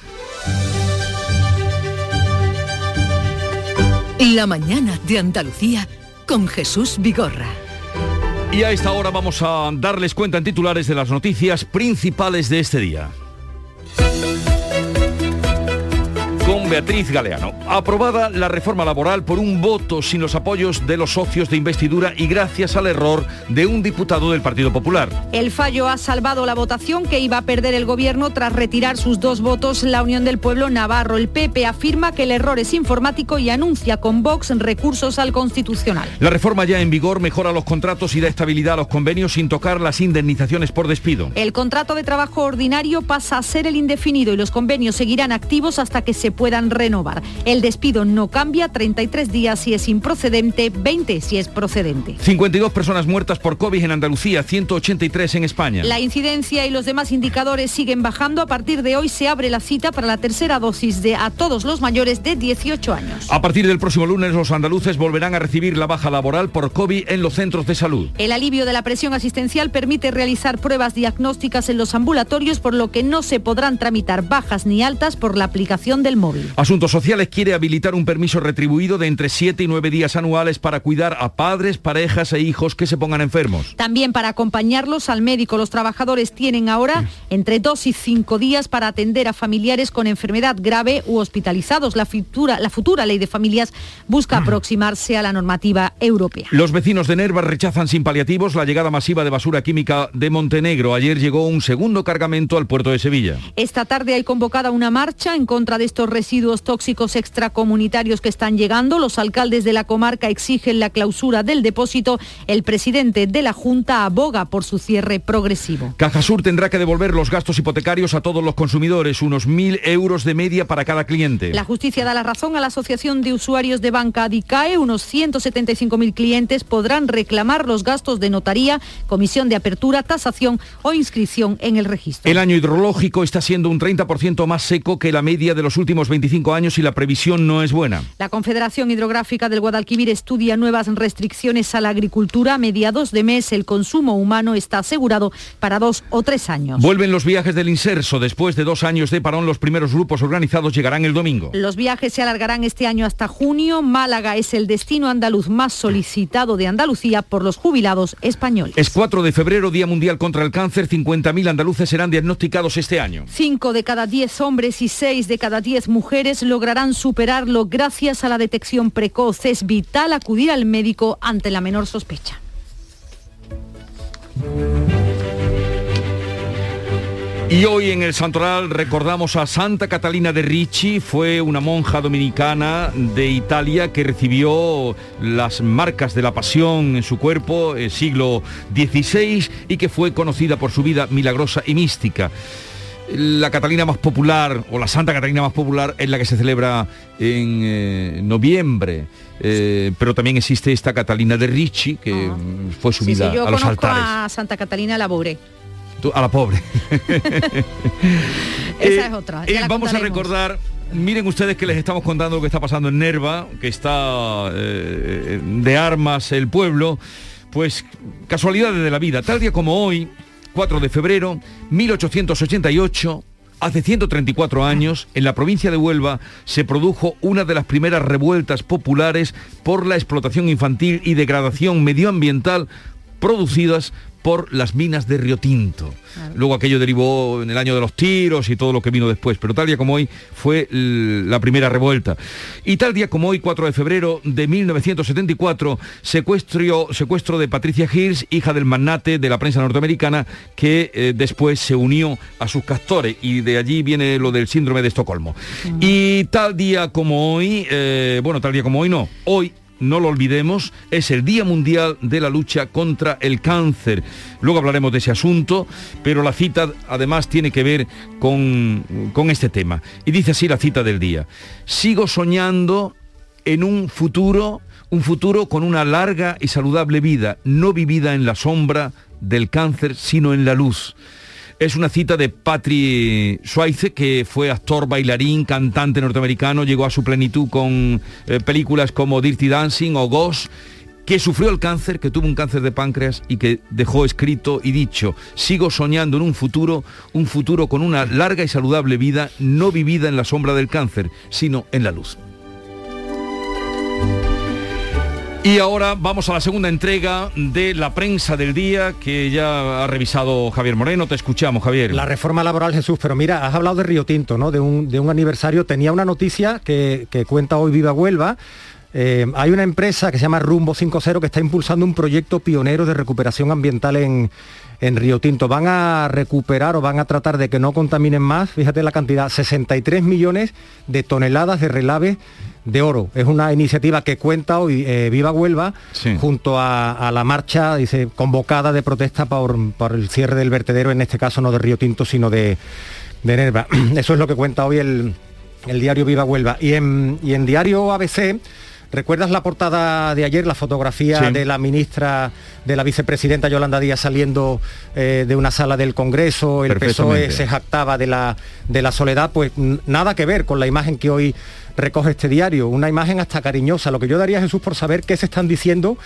La mañana de Andalucía con Jesús Vigorra. Y a esta hora vamos a darles cuenta en titulares de las noticias principales de este día. con Beatriz Galeano. Aprobada la reforma laboral por un voto sin los apoyos de los socios de investidura y gracias al error de un diputado del Partido Popular. El fallo ha salvado la votación que iba a perder el gobierno tras retirar sus dos votos la Unión del Pueblo Navarro. El PP afirma que el error es informático y anuncia con Vox recursos al Constitucional. La reforma ya en vigor mejora los contratos y da estabilidad a los convenios sin tocar las indemnizaciones por despido. El contrato de trabajo ordinario pasa a ser el indefinido y los convenios seguirán activos hasta que se puedan renovar. El despido no cambia, 33 días si es improcedente, 20 si es procedente. 52 personas muertas por COVID en Andalucía, 183 en España. La incidencia y los demás indicadores siguen bajando. A partir de hoy se abre la cita para la tercera dosis de a todos los mayores de 18 años. A partir del próximo lunes los andaluces volverán a recibir la baja laboral por COVID en los centros de salud. El alivio de la presión asistencial permite realizar pruebas diagnósticas en los ambulatorios, por lo que no se podrán tramitar bajas ni altas por la aplicación del móvil. Asuntos Sociales quiere habilitar un permiso retribuido de entre 7 y 9 días anuales para cuidar a padres, parejas e hijos que se pongan enfermos. También para acompañarlos al médico. Los trabajadores tienen ahora entre 2 y 5 días para atender a familiares con enfermedad grave u hospitalizados. La futura, la futura ley de familias busca aproximarse a la normativa europea. Los vecinos de Nerva rechazan sin paliativos la llegada masiva de basura química de Montenegro. Ayer llegó un segundo cargamento al puerto de Sevilla. Esta tarde hay convocada una marcha en contra de estos residuos tóxicos extracomunitarios que están llegando. Los alcaldes de la comarca exigen la clausura del depósito. El presidente de la Junta aboga por su cierre progresivo. Cajasur tendrá que devolver los gastos hipotecarios a todos los consumidores, unos mil euros de media para cada cliente. La justicia da la razón a la Asociación de Usuarios de Banca Adicae. Unos 175.000 clientes podrán reclamar los gastos de notaría, comisión de apertura, tasación o inscripción en el registro. El año hidrológico está siendo un 30% más seco que la media de los últimos 25 años y la previsión no es buena. La Confederación Hidrográfica del Guadalquivir estudia nuevas restricciones a la agricultura. A mediados de mes el consumo humano está asegurado para dos o tres años. Vuelven los viajes del inserso. Después de dos años de parón, los primeros grupos organizados llegarán el domingo. Los viajes se alargarán este año hasta junio. Málaga es el destino andaluz más solicitado de Andalucía por los jubilados españoles. Es 4 de febrero, Día Mundial contra el Cáncer. 50.000 andaluces serán diagnosticados este año. Cinco de cada diez hombres y seis de cada diez mujeres lograrán superarlo gracias a la detección precoz. Es vital acudir al médico ante la menor sospecha. Y hoy en el Santoral recordamos a Santa Catalina de Ricci, fue una monja dominicana de Italia que recibió las marcas de la pasión en su cuerpo el siglo XVI y que fue conocida por su vida milagrosa y mística. La Catalina más popular, o la Santa Catalina más popular, es la que se celebra en eh, noviembre. Eh, pero también existe esta Catalina de Ricci, que fue subida Sí, sí, yo a los conozco altares. a Santa Catalina la Bouré. Tú- a la pobre. Esa es otra. Eh, vamos a recordar, miren ustedes que les estamos contando lo que está pasando en Nerva, que está eh, de armas el pueblo, pues casualidades de la vida. Tal día como hoy, 4 de febrero, 1888, hace 134 años, en la provincia de Huelva, se produjo una de las primeras revueltas populares por la explotación infantil y degradación medioambiental producidas por las minas de Río Tinto. Luego aquello derivó en el año de los tiros y todo lo que vino después, pero tal día como hoy fue la primera revuelta. Y tal día como hoy, 4 de febrero de 1974, secuestro, secuestro de Patricia Hills, hija del magnate de la prensa norteamericana, que eh, después se unió a sus castores y de allí viene lo del síndrome de Estocolmo. Y tal día como hoy, eh, bueno, tal día como hoy no, hoy no lo olvidemos, es el Día Mundial de la Lucha contra el Cáncer. Luego hablaremos de ese asunto, pero la cita además tiene que ver con, con este tema. Y dice así la cita del día. Sigo soñando en un futuro, un futuro con una larga y saludable vida, no vivida en la sombra del cáncer, sino en la luz. Es una cita de Patrick Swayze, que fue actor, bailarín, cantante norteamericano, llegó a su plenitud con eh, películas como Dirty Dancing o Ghost que sufrió el cáncer, que tuvo un cáncer de páncreas y que dejó escrito y dicho, sigo soñando en un futuro, un futuro con una larga y saludable vida, no vivida en la sombra del cáncer, sino en la luz. Y ahora vamos a la segunda entrega de la prensa del día que ya ha revisado Javier Moreno. Te escuchamos, Javier. La reforma laboral, Jesús, pero mira, has hablado de Río Tinto, ¿no? De un, de un aniversario. Tenía una noticia que, cuenta hoy Viva Huelva. Eh, hay una empresa que se llama Rumbo 50 que está impulsando un proyecto pionero de recuperación ambiental en, en Río Tinto. Van a recuperar o van a tratar de que no contaminen más, fíjate la cantidad, 63 millones de toneladas de relave de oro. Es una iniciativa que cuenta hoy eh, Viva Huelva junto a, la marcha, dice, convocada de protesta por, el cierre del vertedero, en este caso no de Río Tinto, sino de, de Nerva. Eso es lo que cuenta hoy el, diario Viva Huelva. Y en, y en diario ABC... ¿Recuerdas la portada de ayer, la fotografía de la ministra, de la vicepresidenta Yolanda Díaz saliendo eh, de una sala del Congreso? El PSOE se jactaba de la, de la soledad. Pues nada que ver con la imagen que hoy recoge este diario, una imagen hasta cariñosa. Lo que yo daría a Jesús por saber qué se están diciendo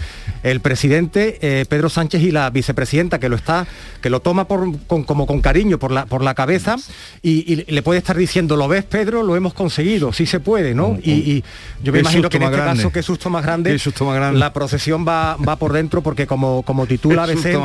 el presidente eh, Pedro Sánchez y la vicepresidenta, que lo está, que lo toma por, como con cariño por la, por la cabeza y, le puede estar diciendo, lo ves Pedro, lo hemos conseguido, sí se puede, ¿no? y, yo me imagino que en este caso, qué susto más grande, susto más grande. la procesión va, va por dentro porque como, como titula ABC,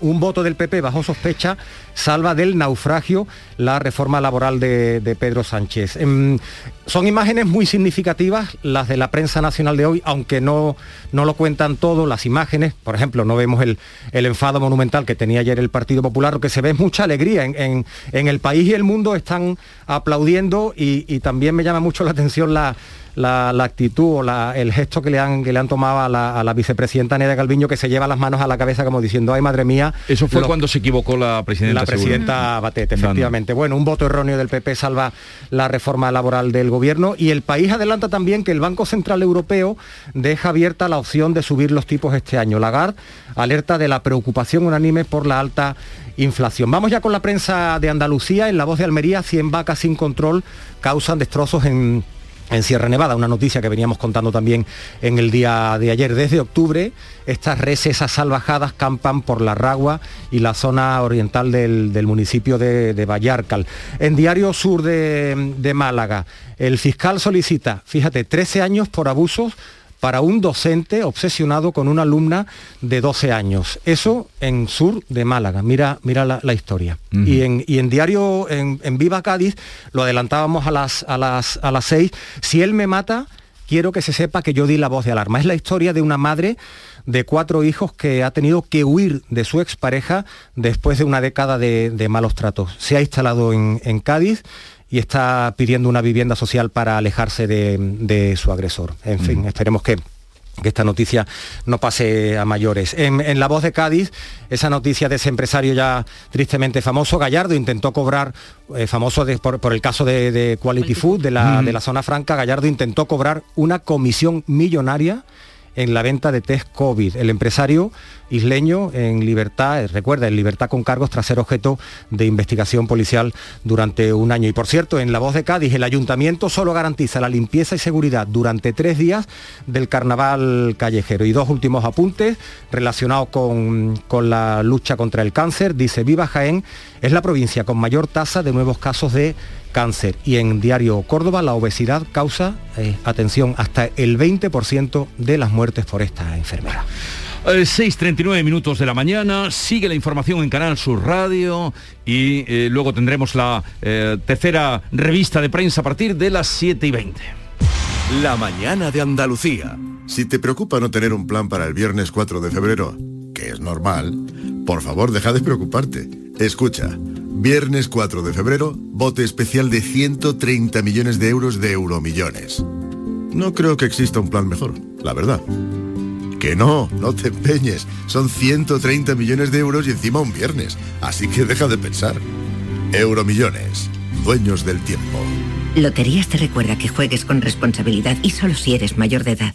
un voto del PP bajo sospecha salva del naufragio la reforma laboral de, Pedro Sánchez. Em, son imágenes muy significativas las de la prensa nacional de hoy, aunque no, no lo cuentan todo, las imágenes, por ejemplo, no vemos el, enfado monumental que tenía ayer el Partido Popular, lo que se ve es mucha alegría. En, el país y el mundo están aplaudiendo y también me llama mucho la atención la la, actitud o el gesto que le han, que le han tomado a la, vicepresidenta Nerea Calviño, que se lleva las manos a la cabeza como diciendo, ay madre mía. Eso fue cuando se equivocó la presidenta. La presidenta Batet, efectivamente. Bueno, un voto erróneo del PP salva la reforma laboral del gobierno y el país adelanta también que el Banco Central Europeo deja abierta la opción de subir los tipos este año. Lagarde alerta de la preocupación unánime por la alta inflación. Vamos ya con la prensa de Andalucía. En la voz de Almería, 100 vacas sin control causan destrozos en en Sierra Nevada, una noticia que veníamos contando también en el día de ayer. Desde octubre, estas reses salvajadas campan por la Ragua y la zona oriental del, municipio de, Vallarcal. En Diario Sur de, de Málaga, el fiscal solicita, fíjate, 13 años por abusos para un docente obsesionado con una alumna de 12 años. Eso en sur de Málaga. Mira, mira la, historia. y, en, diario, en, Viva Cádiz, lo adelantábamos a las, a, las, a las 6, si él me mata, quiero que se sepa que yo di la voz de alarma. Es la historia de una madre de cuatro hijos que ha tenido que huir de su expareja después de una década de, malos tratos. Se ha instalado en, en Cádiz y está pidiendo una vivienda social para alejarse de, su agresor. En fin, esperemos que esta noticia no pase a mayores. En, La Voz de Cádiz, esa noticia de ese empresario ya tristemente famoso, Gallardo, intentó cobrar, eh, famoso por, el caso de, Quality Food, de la, de la zona franca, Gallardo intentó cobrar una comisión millonaria en la venta de test COVID. El empresario isleño en libertad, eh, recuerda, en libertad con cargos tras ser objeto de investigación policial durante un año. Y por cierto, en La Voz de Cádiz, el ayuntamiento solo garantiza la limpieza y seguridad durante tres días del carnaval callejero. Y dos últimos apuntes relacionados con, con la lucha contra el cáncer. Dice, Viva Jaén es la provincia con mayor tasa de nuevos casos de cáncer. Y en Diario Córdoba, la obesidad causa, eh, atención, hasta el 20% de las muertes por esta enfermedad. 6.39 minutos de la mañana, sigue la información en Canal Sur Radio y eh, luego tendremos la eh, tercera revista de prensa a partir de las 7 y 20. La mañana de Andalucía. Si te preocupa no tener un plan para el viernes 4 de febrero, que es normal, por favor deja de preocuparte. Escucha, viernes 4 de febrero, bote especial de 130 millones de euros de euromillones. No creo que exista un plan mejor, la verdad. Que no, no te empeñes. Son 130 millones de euros y encima un viernes. Así que deja de pensar. Euromillones, dueños del tiempo. Loterías te recuerda que juegues con responsabilidad y solo si eres mayor de edad.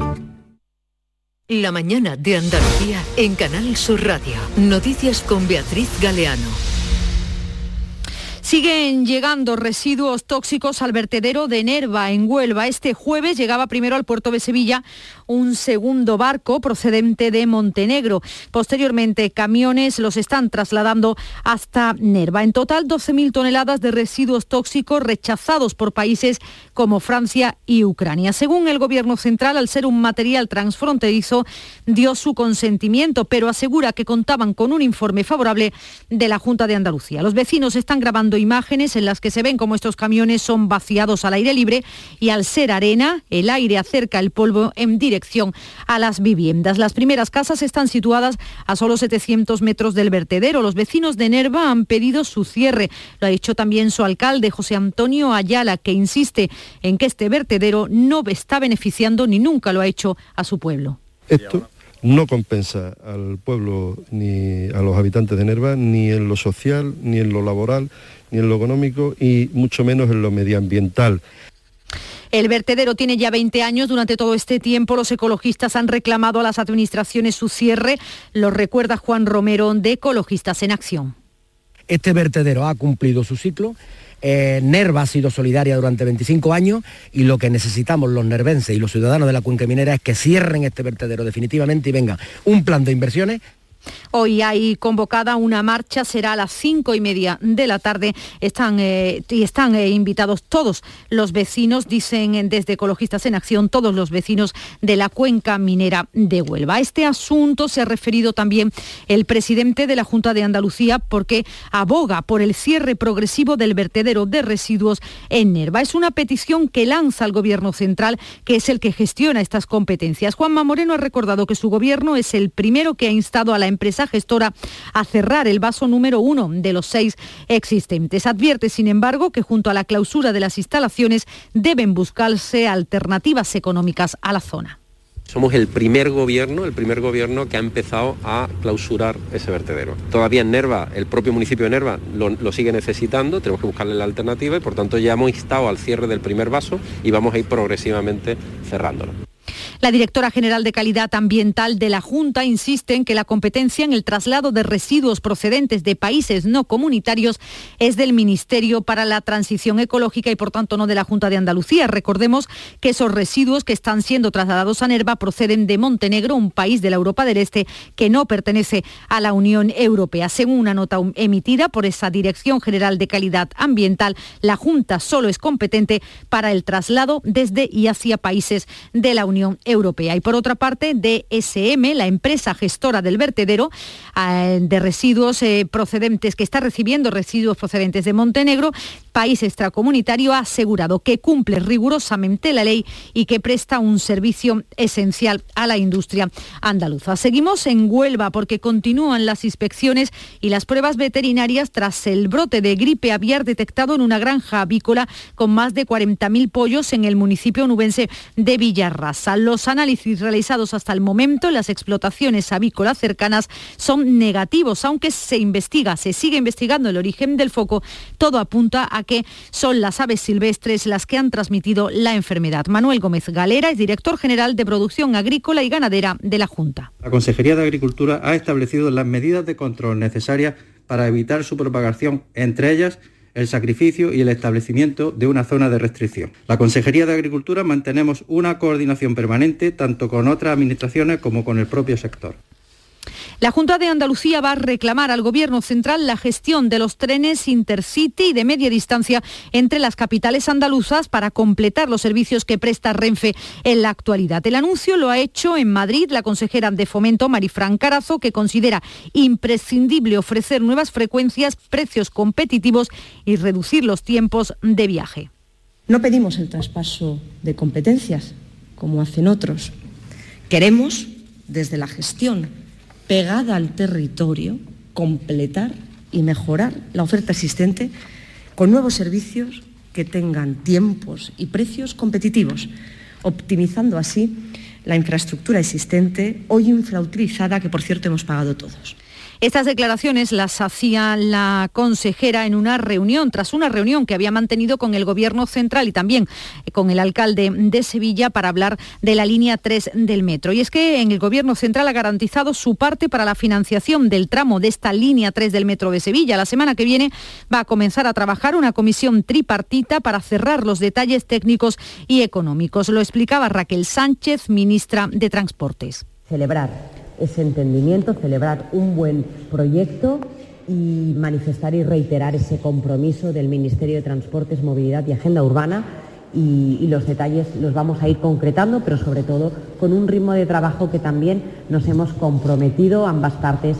La mañana de Andalucía en Canal Sur Radio. Noticias con Beatriz Galeano. Siguen llegando residuos tóxicos al vertedero de Nerva, en Huelva. Este jueves llegaba primero al puerto de Sevilla un segundo barco procedente de Montenegro. Posteriormente, camiones los están trasladando hasta Nerva. En total, 12.000 toneladas de residuos tóxicos rechazados por países como Francia y Ucrania. Según el Gobierno central, al ser un material transfronterizo, dio su consentimiento, pero asegura que contaban con un informe favorable de la Junta de Andalucía. Los vecinos están grabando imágenes en las que se ven cómo estos camiones son vaciados al aire libre y al ser arena, el aire acerca el polvo en dirección a las viviendas. Las primeras casas están situadas a solo 700 metros del vertedero. Los vecinos de Nerva han pedido su cierre. Lo ha dicho también su alcalde, José Antonio Ayala, que insiste en que este vertedero no está beneficiando ni nunca lo ha hecho a su pueblo. Esto no compensa al pueblo ni a los habitantes de Nerva ni en lo social, ni en lo laboral, ni en lo económico y mucho menos en lo medioambiental. El vertedero tiene ya 20 años. Durante todo este tiempo los ecologistas han reclamado a las administraciones su cierre. Lo recuerda Juan Romero de Ecologistas en Acción. Este vertedero ha cumplido su ciclo. Eh, Nerva ha sido solidaria durante 25 años y lo que necesitamos los nervenses y los ciudadanos de la cuenca minera es que cierren este vertedero definitivamente y venga un plan de inversiones Hoy hay convocada una marcha, será a las cinco y media de la tarde. Están, eh, y están eh, invitados todos los vecinos, dicen desde Ecologistas en Acción, todos los vecinos de la cuenca minera de Huelva. A este asunto se ha referido también el presidente de la Junta de Andalucía porque aboga por el cierre progresivo del vertedero de residuos en Nerva. Es una petición que lanza el Gobierno central, que es el que gestiona estas competencias. Juanma Moreno ha recordado que su gobierno es el primero que ha instado a la empresa gestora a cerrar el vaso número uno de los seis existentes. Advierte, sin embargo, que junto a la clausura de las instalaciones deben buscarse alternativas económicas a la zona. Somos el primer gobierno, el primer gobierno que ha empezado a clausurar ese vertedero. Todavía en Nerva, el propio municipio de Nerva lo, lo, sigue necesitando, tenemos que buscarle la alternativa y por tanto ya hemos instado al cierre del primer vaso y vamos a ir progresivamente cerrándolo. La directora general de Calidad Ambiental de la Junta insiste en que la competencia en el traslado de residuos procedentes de países no comunitarios es del Ministerio para la Transición Ecológica y por tanto no de la Junta de Andalucía. Recordemos que esos residuos que están siendo trasladados a Nerva proceden de Montenegro, un país de la Europa del Este que no pertenece a la Unión Europea. Según una nota emitida por esa Dirección General de Calidad Ambiental, la Junta solo es competente para el traslado desde y hacia países de la Unión Europea. Europea. Y por otra parte, DSM, la empresa gestora del vertedero eh, de residuos eh, procedentes, que está recibiendo residuos procedentes de Montenegro, país extracomunitario, ha asegurado que cumple rigurosamente la ley y que presta un servicio esencial a la industria andaluza. Seguimos en Huelva porque continúan las inspecciones y las pruebas veterinarias tras el brote de gripe aviar detectado en una granja avícola con más de 40.000 pollos en el municipio nubense de Villarrasa. Los análisis realizados hasta el momento en las explotaciones avícolas cercanas son negativos, aunque se investiga, se sigue investigando el origen del foco, todo apunta a que son las aves silvestres las que han transmitido la enfermedad. Manuel Gómez Galera es director general de Producción Agrícola y Ganadera de la Junta. La Consejería de Agricultura ha establecido las medidas de control necesarias para evitar su propagación, entre ellas el sacrificio y el establecimiento de una zona de restricción. La Consejería de Agricultura mantenemos una coordinación permanente tanto con otras administraciones como con el propio sector. La Junta de Andalucía va a reclamar al Gobierno central la gestión de los trenes Intercity y de media distancia entre las capitales andaluzas para completar los servicios que presta Renfe en la actualidad. El anuncio lo ha hecho en Madrid la consejera de Fomento, Marifran Carazo, que considera imprescindible ofrecer nuevas frecuencias, precios competitivos y reducir los tiempos de viaje. No pedimos el traspaso de competencias, como hacen otros. Queremos, desde la gestión pegada al territorio, completar y mejorar la oferta existente con nuevos servicios que tengan tiempos y precios competitivos, optimizando así la infraestructura existente, hoy infrautilizada, que por cierto hemos pagado todos. Estas declaraciones las hacía la consejera en una reunión, tras una reunión que había mantenido con el Gobierno central y también con el alcalde de Sevilla para hablar de la línea 3 del metro. Y es que en el Gobierno central ha garantizado su parte para la financiación del tramo de esta línea 3 del metro de Sevilla. La semana que viene va a comenzar a trabajar una comisión tripartita para cerrar los detalles técnicos y económicos. Lo explicaba Raquel Sánchez, ministra de Transportes. Celebrar ese entendimiento, celebrar un buen proyecto y manifestar y reiterar ese compromiso del Ministerio de Transportes, Movilidad y Agenda Urbana y, y, los detalles los vamos a ir concretando, pero sobre todo con un ritmo de trabajo que también nos hemos comprometido ambas partes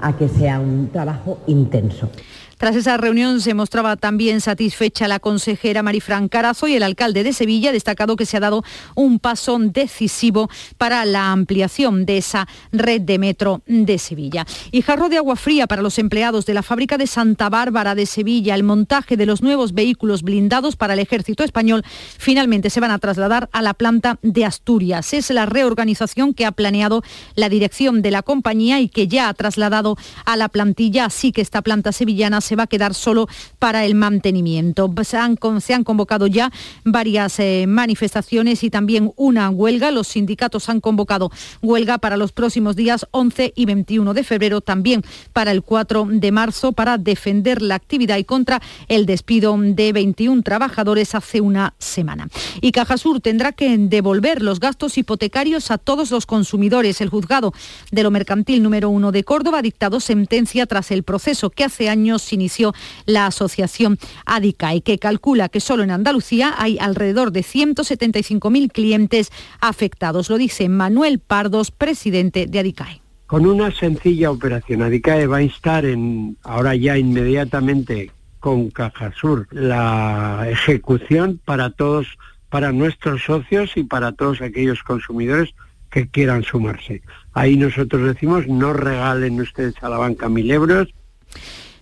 a que sea un trabajo intenso. Tras esa reunión se mostraba también satisfecha la consejera Marifran Carazo y el alcalde de Sevilla, destacado que se ha dado un paso decisivo para la ampliación de esa red de metro de Sevilla. Y jarro de agua fría para los empleados de la fábrica de Santa Bárbara de Sevilla. El montaje de los nuevos vehículos blindados para el ejército español finalmente se van a trasladar a la planta de Asturias. Es la reorganización que ha planeado la dirección de la compañía y que ya ha trasladado a la plantilla, así que esta planta sevillana se va a quedar solo para el mantenimiento. Se han, se han convocado ya varias eh, manifestaciones y también una huelga. Los sindicatos han convocado huelga para los próximos días 11 y 21 de febrero, también para el 4 de marzo, para defender la actividad y contra el despido de 21 trabajadores hace una semana. Y Cajasur tendrá que devolver los gastos hipotecarios a todos los consumidores. El juzgado de lo mercantil número uno de Córdoba ha dictado sentencia tras el proceso que hace años inició la asociación ADICAE, que calcula que solo en Andalucía hay alrededor de 175.000 clientes afectados. Lo dice Manuel Pardos, presidente de ADICAE. Con una sencilla operación, ADICAE va a instar en, ahora ya inmediatamente con Cajasur la ejecución para todos, para nuestros socios y para todos aquellos consumidores que quieran sumarse. Ahí nosotros decimos, no regalen ustedes a la banca mil euros,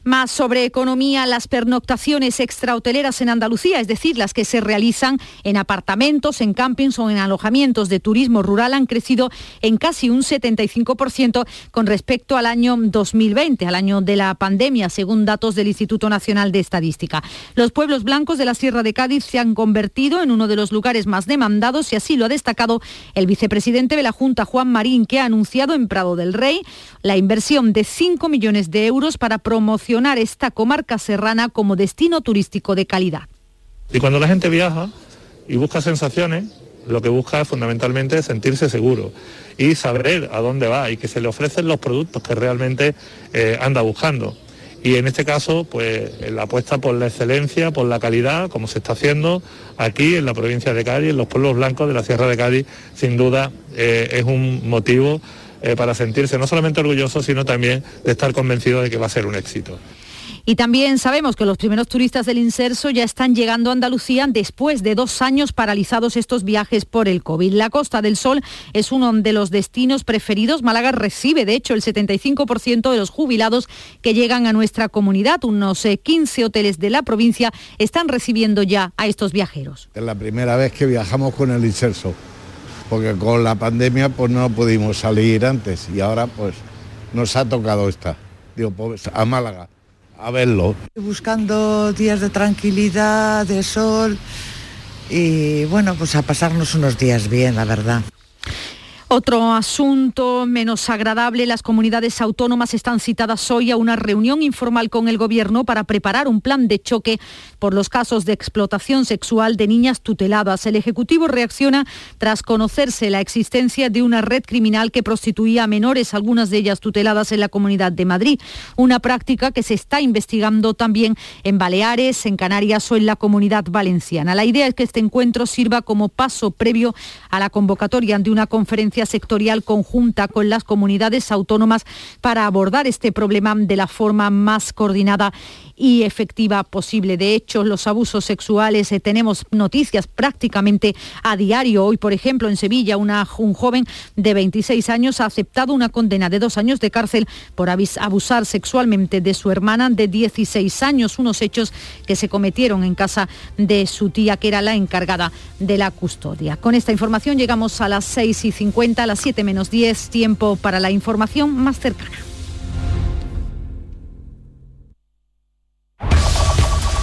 más sobre economía, las pernoctaciones extrahoteleras en Andalucía, es decir, las que se realizan en apartamentos, en campings o en alojamientos de turismo rural, han crecido en casi un 75% con respecto al año 2020, al año de la pandemia, según datos del Instituto Nacional de Estadística. Los pueblos blancos de la Sierra de Cádiz se han convertido en uno de los lugares más demandados y así lo ha destacado el vicepresidente de la Junta, Juan Marín, que ha anunciado en Prado del Rey la inversión de 5 millones de euros para promocionar esta comarca serrana como destino turístico de calidad. Y cuando la gente viaja y busca sensaciones, lo que busca fundamentalmente es sentirse seguro y saber a dónde va y que se le ofrecen los productos que realmente eh, anda buscando. Y en este caso, pues la apuesta por la excelencia, por la calidad, como se está haciendo aquí en la provincia de Cádiz, en los pueblos blancos de la Sierra de Cádiz, sin duda eh, es un motivo eh, para sentirse no solamente orgulloso, sino también de estar convencido de que va a ser un éxito. Y también sabemos que los primeros turistas del Inserso ya están llegando a Andalucía después de dos años paralizados estos viajes por el COVID. La Costa del Sol es uno de los destinos preferidos. Málaga recibe, de hecho, el 75% de los jubilados que llegan a nuestra comunidad. Unos 15 eh, hoteles de la provincia están recibiendo ya a estos viajeros. Es la primera vez que viajamos con el Inserso porque con la pandemia pues no pudimos salir antes y ahora pues nos ha tocado esta, digo, pues, a Málaga. a verlo. Buscando días de tranquilidad, de sol y bueno, pues a pasarnos unos días bien, la verdad. Otro asunto menos agradable, las comunidades autónomas están citadas hoy a una reunión informal con el Gobierno para preparar un plan de choque por los casos de explotación sexual de niñas tuteladas. El Ejecutivo reacciona tras conocerse la existencia de una red criminal que prostituía a menores, algunas de ellas tuteladas en la Comunidad de Madrid, una práctica que se está investigando también en Baleares, en Canarias o en la Comunidad Valenciana. La idea es que este encuentro sirva como paso previo a la convocatoria de una conferencia sectorial conjunta con las comunidades autónomas para abordar este problema de la forma más coordinada y efectiva posible. De hecho, los abusos sexuales, eh, tenemos noticias prácticamente a diario. Hoy, por ejemplo, en Sevilla, un joven de 26 años ha aceptado una condena de dos años de cárcel por abusar sexualmente de su hermana de 16 años, unos hechos que se cometieron en casa de su tía, que era la encargada de la custodia. Con esta información llegamos a las 6 y 50, a las 7 menos 10, tiempo para la información más cercana.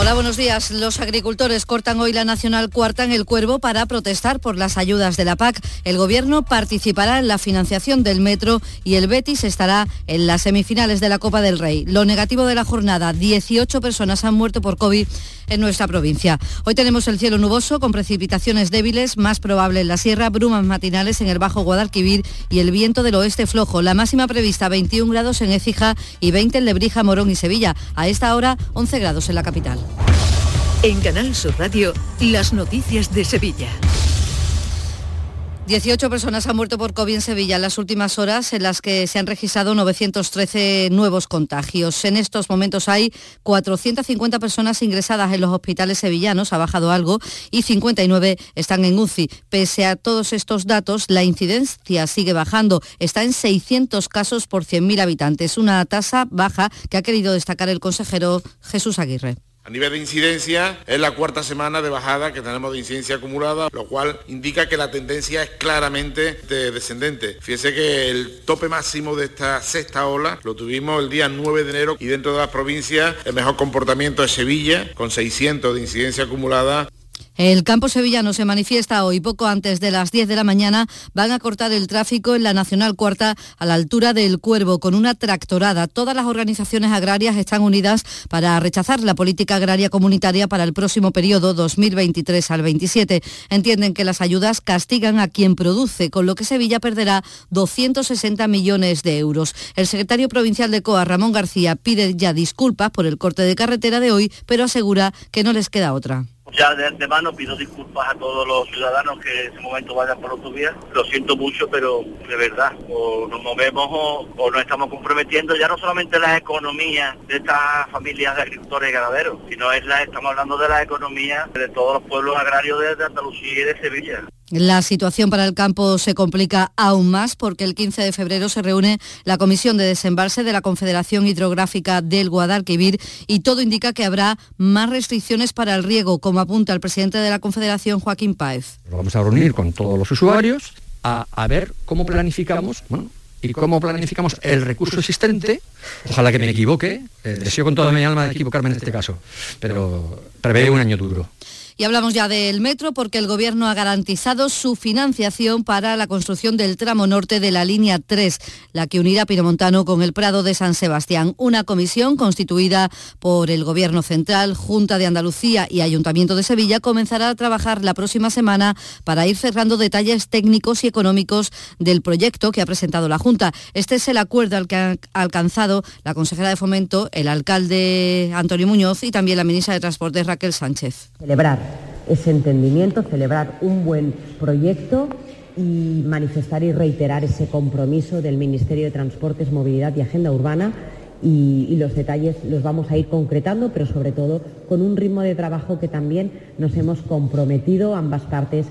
Hola, buenos días. Los agricultores cortan hoy la Nacional Cuarta en el Cuervo para protestar por las ayudas de la PAC. El Gobierno participará en la financiación del metro y el Betis estará en las semifinales de la Copa del Rey. Lo negativo de la jornada, 18 personas han muerto por COVID en nuestra provincia. Hoy tenemos el cielo nuboso con precipitaciones débiles, más probable en la sierra, brumas matinales en el Bajo Guadalquivir y el viento del oeste flojo. La máxima prevista 21 grados en Écija y 20 en Lebrija, Morón y Sevilla. A esta hora 11 grados en la capital. En Canal Sur Radio, las noticias de Sevilla. 18 personas han muerto por COVID en Sevilla en las últimas horas, en las que se han registrado 913 nuevos contagios. En estos momentos hay 450 personas ingresadas en los hospitales sevillanos, ha bajado algo, y 59 están en UCI. Pese a todos estos datos, la incidencia sigue bajando. Está en 600 casos por 100.000 habitantes, una tasa baja que ha querido destacar el consejero Jesús Aguirre. A nivel de incidencia, es la cuarta semana de bajada que tenemos de incidencia acumulada, lo cual indica que la tendencia es claramente descendente. Fíjese que el tope máximo de esta sexta ola lo tuvimos el día 9 de enero y dentro de las provincias el mejor comportamiento es Sevilla, con 600 de incidencia acumulada el campo sevillano se manifiesta hoy poco antes de las 10 de la mañana. Van a cortar el tráfico en la Nacional Cuarta a la altura del Cuervo con una tractorada. Todas las organizaciones agrarias están unidas para rechazar la política agraria comunitaria para el próximo periodo 2023 al 27. Entienden que las ayudas castigan a quien produce, con lo que Sevilla perderá 260 millones de euros. El secretario provincial de COA, Ramón García, pide ya disculpas por el corte de carretera de hoy, pero asegura que no les queda otra. Ya de antemano pido disculpas a todos los ciudadanos que en ese momento vayan por autovías. Lo siento mucho, pero de verdad, o nos movemos o, nos estamos comprometiendo ya no solamente las economías de estas familias de agricultores y ganaderos, sino es la, estamos hablando de la economía de todos los pueblos agrarios de Andalucía y de Sevilla. La situación para el campo se complica aún más porque el 15 de febrero se reúne la Comisión de Desembalse de la Confederación Hidrográfica del Guadalquivir y todo indica que habrá más restricciones para el riego, como apunta el presidente de la Confederación, Joaquín Páez. Vamos a reunir con todos los usuarios a, ver cómo planificamos, bueno, y cómo planificamos el recurso existente. Ojalá que me equivoque, eh, deseo con toda mi alma equivocarme en este caso, pero prevé un año duro. Y hablamos ya del metro porque el Gobierno ha garantizado su financiación para la construcción del tramo norte de la línea 3, la que unirá Pinomontano con el Prado de San Sebastián. Una comisión constituida por el Gobierno Central, Junta de Andalucía y Ayuntamiento de Sevilla comenzará a trabajar la próxima semana para ir cerrando detalles técnicos y económicos del proyecto que ha presentado la Junta. Este es el acuerdo al que ha alcanzado la consejera de Fomento, el alcalde Antonio Muñoz y también la ministra de Transportes Raquel Sánchez. Celebrar ese entendimiento, celebrar un buen proyecto y manifestar y reiterar ese compromiso del Ministerio de Transportes, Movilidad y Agenda Urbana y, los detalles los vamos a ir concretando, pero sobre todo con un ritmo de trabajo que también nos hemos comprometido ambas partes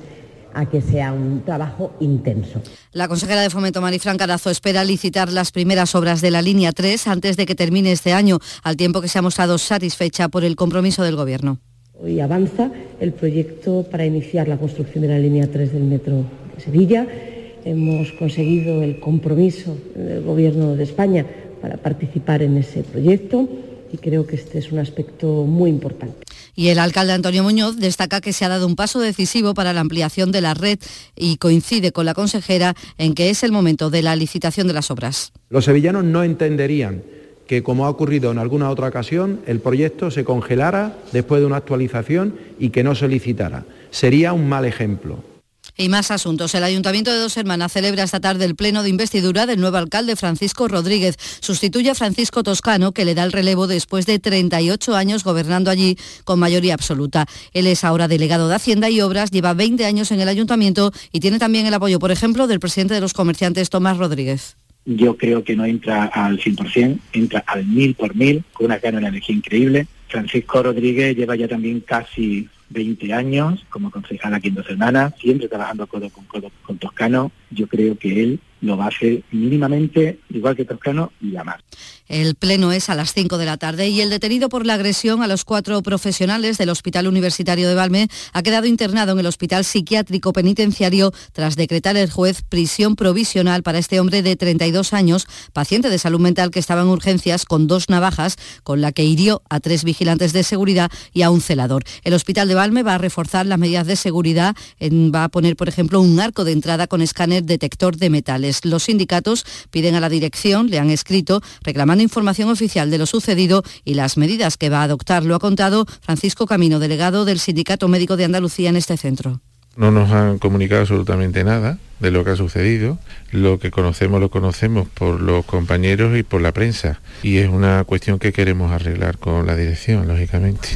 a que sea un trabajo intenso. La consejera de Fomento Marifran Carazo espera licitar las primeras obras de la línea 3 antes de que termine este año, al tiempo que se ha mostrado satisfecha por el compromiso del Gobierno. Hoy avanza el proyecto para iniciar la construcción de la línea 3 del metro de Sevilla. Hemos conseguido el compromiso del Gobierno de España para participar en ese proyecto y creo que este es un aspecto muy importante. Y el alcalde Antonio Muñoz destaca que se ha dado un paso decisivo para la ampliación de la red y coincide con la consejera en que es el momento de la licitación de las obras. Los sevillanos no entenderían que, como ha ocurrido en alguna otra ocasión, el proyecto se congelara después de una actualización y que no se licitara. Sería un mal ejemplo. Y más asuntos. El Ayuntamiento de Dos Hermanas celebra esta tarde el pleno de investidura del nuevo alcalde Francisco Rodríguez. Sustituye a Francisco Toscano, que le da el relevo después de 38 años gobernando allí con mayoría absoluta. Él es ahora delegado de Hacienda y Obras, lleva 20 años en el Ayuntamiento y tiene también el apoyo, por ejemplo, del presidente de los comerciantes, Tomás Rodríguez yo creo que no entra al 100%, entra al mil por mil, con una cara de energía increíble. Francisco Rodríguez lleva ya también casi 20 años como concejal aquí en Dos Hermanas, siempre trabajando codo con codo con Toscano. Yo creo que él lo hacer mínimamente igual que Toscano y a. El pleno es a las 5 de la tarde y el detenido por la agresión a los cuatro profesionales del Hospital Universitario de Valme ha quedado internado en el Hospital Psiquiátrico Penitenciario tras decretar el juez prisión provisional para este hombre de 32 años, paciente de salud mental que estaba en urgencias con dos navajas con la que hirió a tres vigilantes de seguridad y a un celador. El Hospital de Valme va a reforzar las medidas de seguridad, va a poner, por ejemplo, un arco de entrada con escáner detector de metales. Los sindicatos piden a la dirección, le han escrito, reclamando información oficial de lo sucedido y las medidas que va a adoptar. Lo ha contado Francisco Camino, delegado del Sindicato Médico de Andalucía en este centro. No nos han comunicado absolutamente nada de lo que ha sucedido. Lo que conocemos lo conocemos por los compañeros y por la prensa. Y es una cuestión que queremos arreglar con la dirección, lógicamente.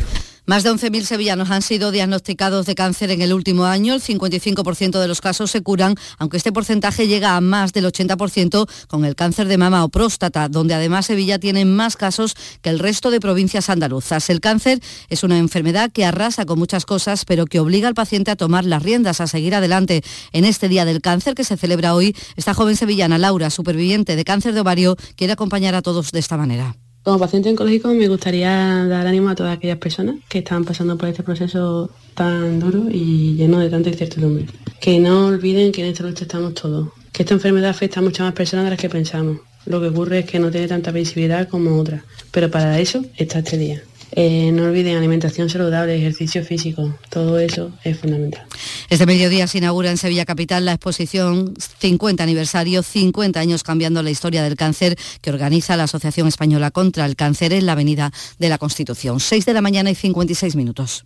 Más de 11.000 sevillanos han sido diagnosticados de cáncer en el último año. El 55% de los casos se curan, aunque este porcentaje llega a más del 80% con el cáncer de mama o próstata, donde además Sevilla tiene más casos que el resto de provincias andaluzas. El cáncer es una enfermedad que arrasa con muchas cosas, pero que obliga al paciente a tomar las riendas, a seguir adelante. En este Día del Cáncer que se celebra hoy, esta joven sevillana, Laura, superviviente de cáncer de ovario, quiere acompañar a todos de esta manera. Como paciente oncológico me gustaría dar ánimo a todas aquellas personas que están pasando por este proceso tan duro y lleno de tanta incertidumbre. Que no olviden que en esta lucha estamos todos. Que esta enfermedad afecta a muchas más personas de las que pensamos. Lo que ocurre es que no tiene tanta visibilidad como otras. Pero para eso está este día. Eh, no olviden alimentación saludable, ejercicio físico, todo eso es fundamental. Este mediodía se inaugura en Sevilla Capital la exposición 50 aniversario, 50 años cambiando la historia del cáncer que organiza la Asociación Española contra el Cáncer en la Avenida de la Constitución. 6 de la mañana y 56 minutos.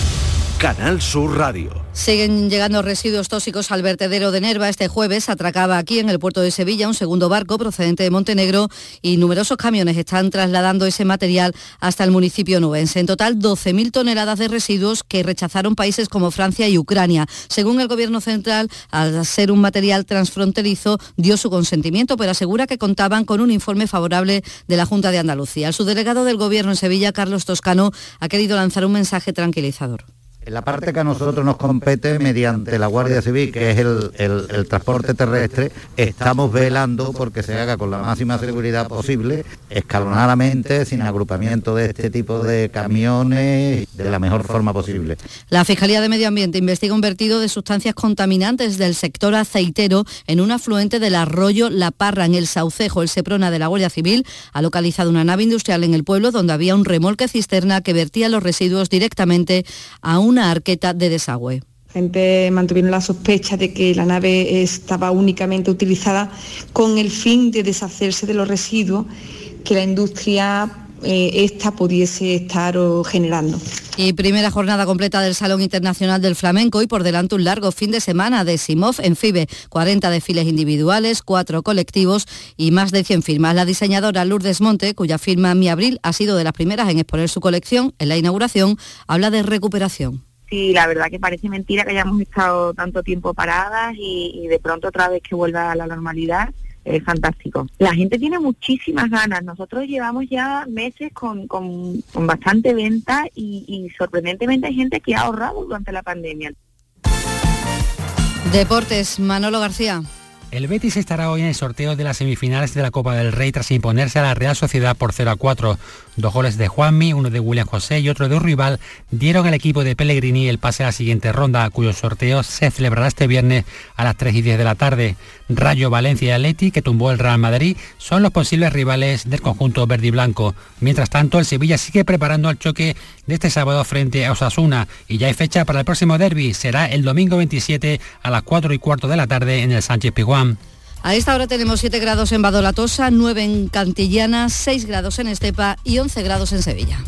Canal Sur Radio. Siguen llegando residuos tóxicos al vertedero de Nerva. Este jueves atracaba aquí en el puerto de Sevilla un segundo barco procedente de Montenegro y numerosos camiones están trasladando ese material hasta el municipio nubense. En total, 12.000 toneladas de residuos que rechazaron países como Francia y Ucrania. Según el Gobierno central, al ser un material transfronterizo, dio su consentimiento, pero asegura que contaban con un informe favorable de la Junta de Andalucía. El subdelegado del Gobierno en Sevilla, Carlos Toscano, ha querido lanzar un mensaje tranquilizador. En la parte que a nosotros nos compete mediante la Guardia Civil, que es el, transporte terrestre, estamos velando porque se haga con la máxima seguridad posible, escalonadamente, sin agrupamiento de este tipo de camiones, de la mejor forma posible. La Fiscalía de Medio Ambiente investiga un vertido de sustancias contaminantes del sector aceitero en un afluente del arroyo La Parra, en el Saucejo. El Seprona de la Guardia Civil ha localizado una nave industrial en el pueblo donde había un remolque cisterna que vertía los residuos directamente a un una arqueta de desagüe. La gente mantuvieron la sospecha de que la nave estaba únicamente utilizada con el fin de deshacerse de los residuos que la industria eh, esta pudiese estar oh, generando. Y primera jornada completa del Salón Internacional del Flamenco y por delante un largo fin de semana de Simov en FIBE. 40 desfiles individuales, 4 colectivos y más de 100 firmas. La diseñadora Lourdes Monte, cuya firma Mi Abril ha sido de las primeras en exponer su colección en la inauguración, habla de recuperación. Sí, la verdad que parece mentira que hayamos estado tanto tiempo paradas y, y de pronto otra vez que vuelva a la normalidad es fantástico. La gente tiene muchísimas ganas. Nosotros llevamos ya meses con, con, con bastante venta y, y sorprendentemente hay gente que ha ahorrado durante la pandemia. Deportes, Manolo García. El Betis estará hoy en el sorteo de las semifinales de la Copa del Rey tras imponerse a la Real Sociedad por 0 a 4. Dos goles de Juanmi, uno de William José y otro de un rival dieron al equipo de Pellegrini el pase a la siguiente ronda, cuyo sorteo se celebrará este viernes a las 3 y 10 de la tarde. Rayo, Valencia y Atleti, que tumbó el Real Madrid, son los posibles rivales del conjunto verde y blanco. Mientras tanto, el Sevilla sigue preparando el choque de este sábado frente a Osasuna y ya hay fecha para el próximo derby. Será el domingo 27 a las 4 y cuarto de la tarde en el Sánchez Piguán. A esta hora tenemos 7 grados en Badolatosa, 9 en Cantillana, 6 grados en Estepa y 11 grados en Sevilla.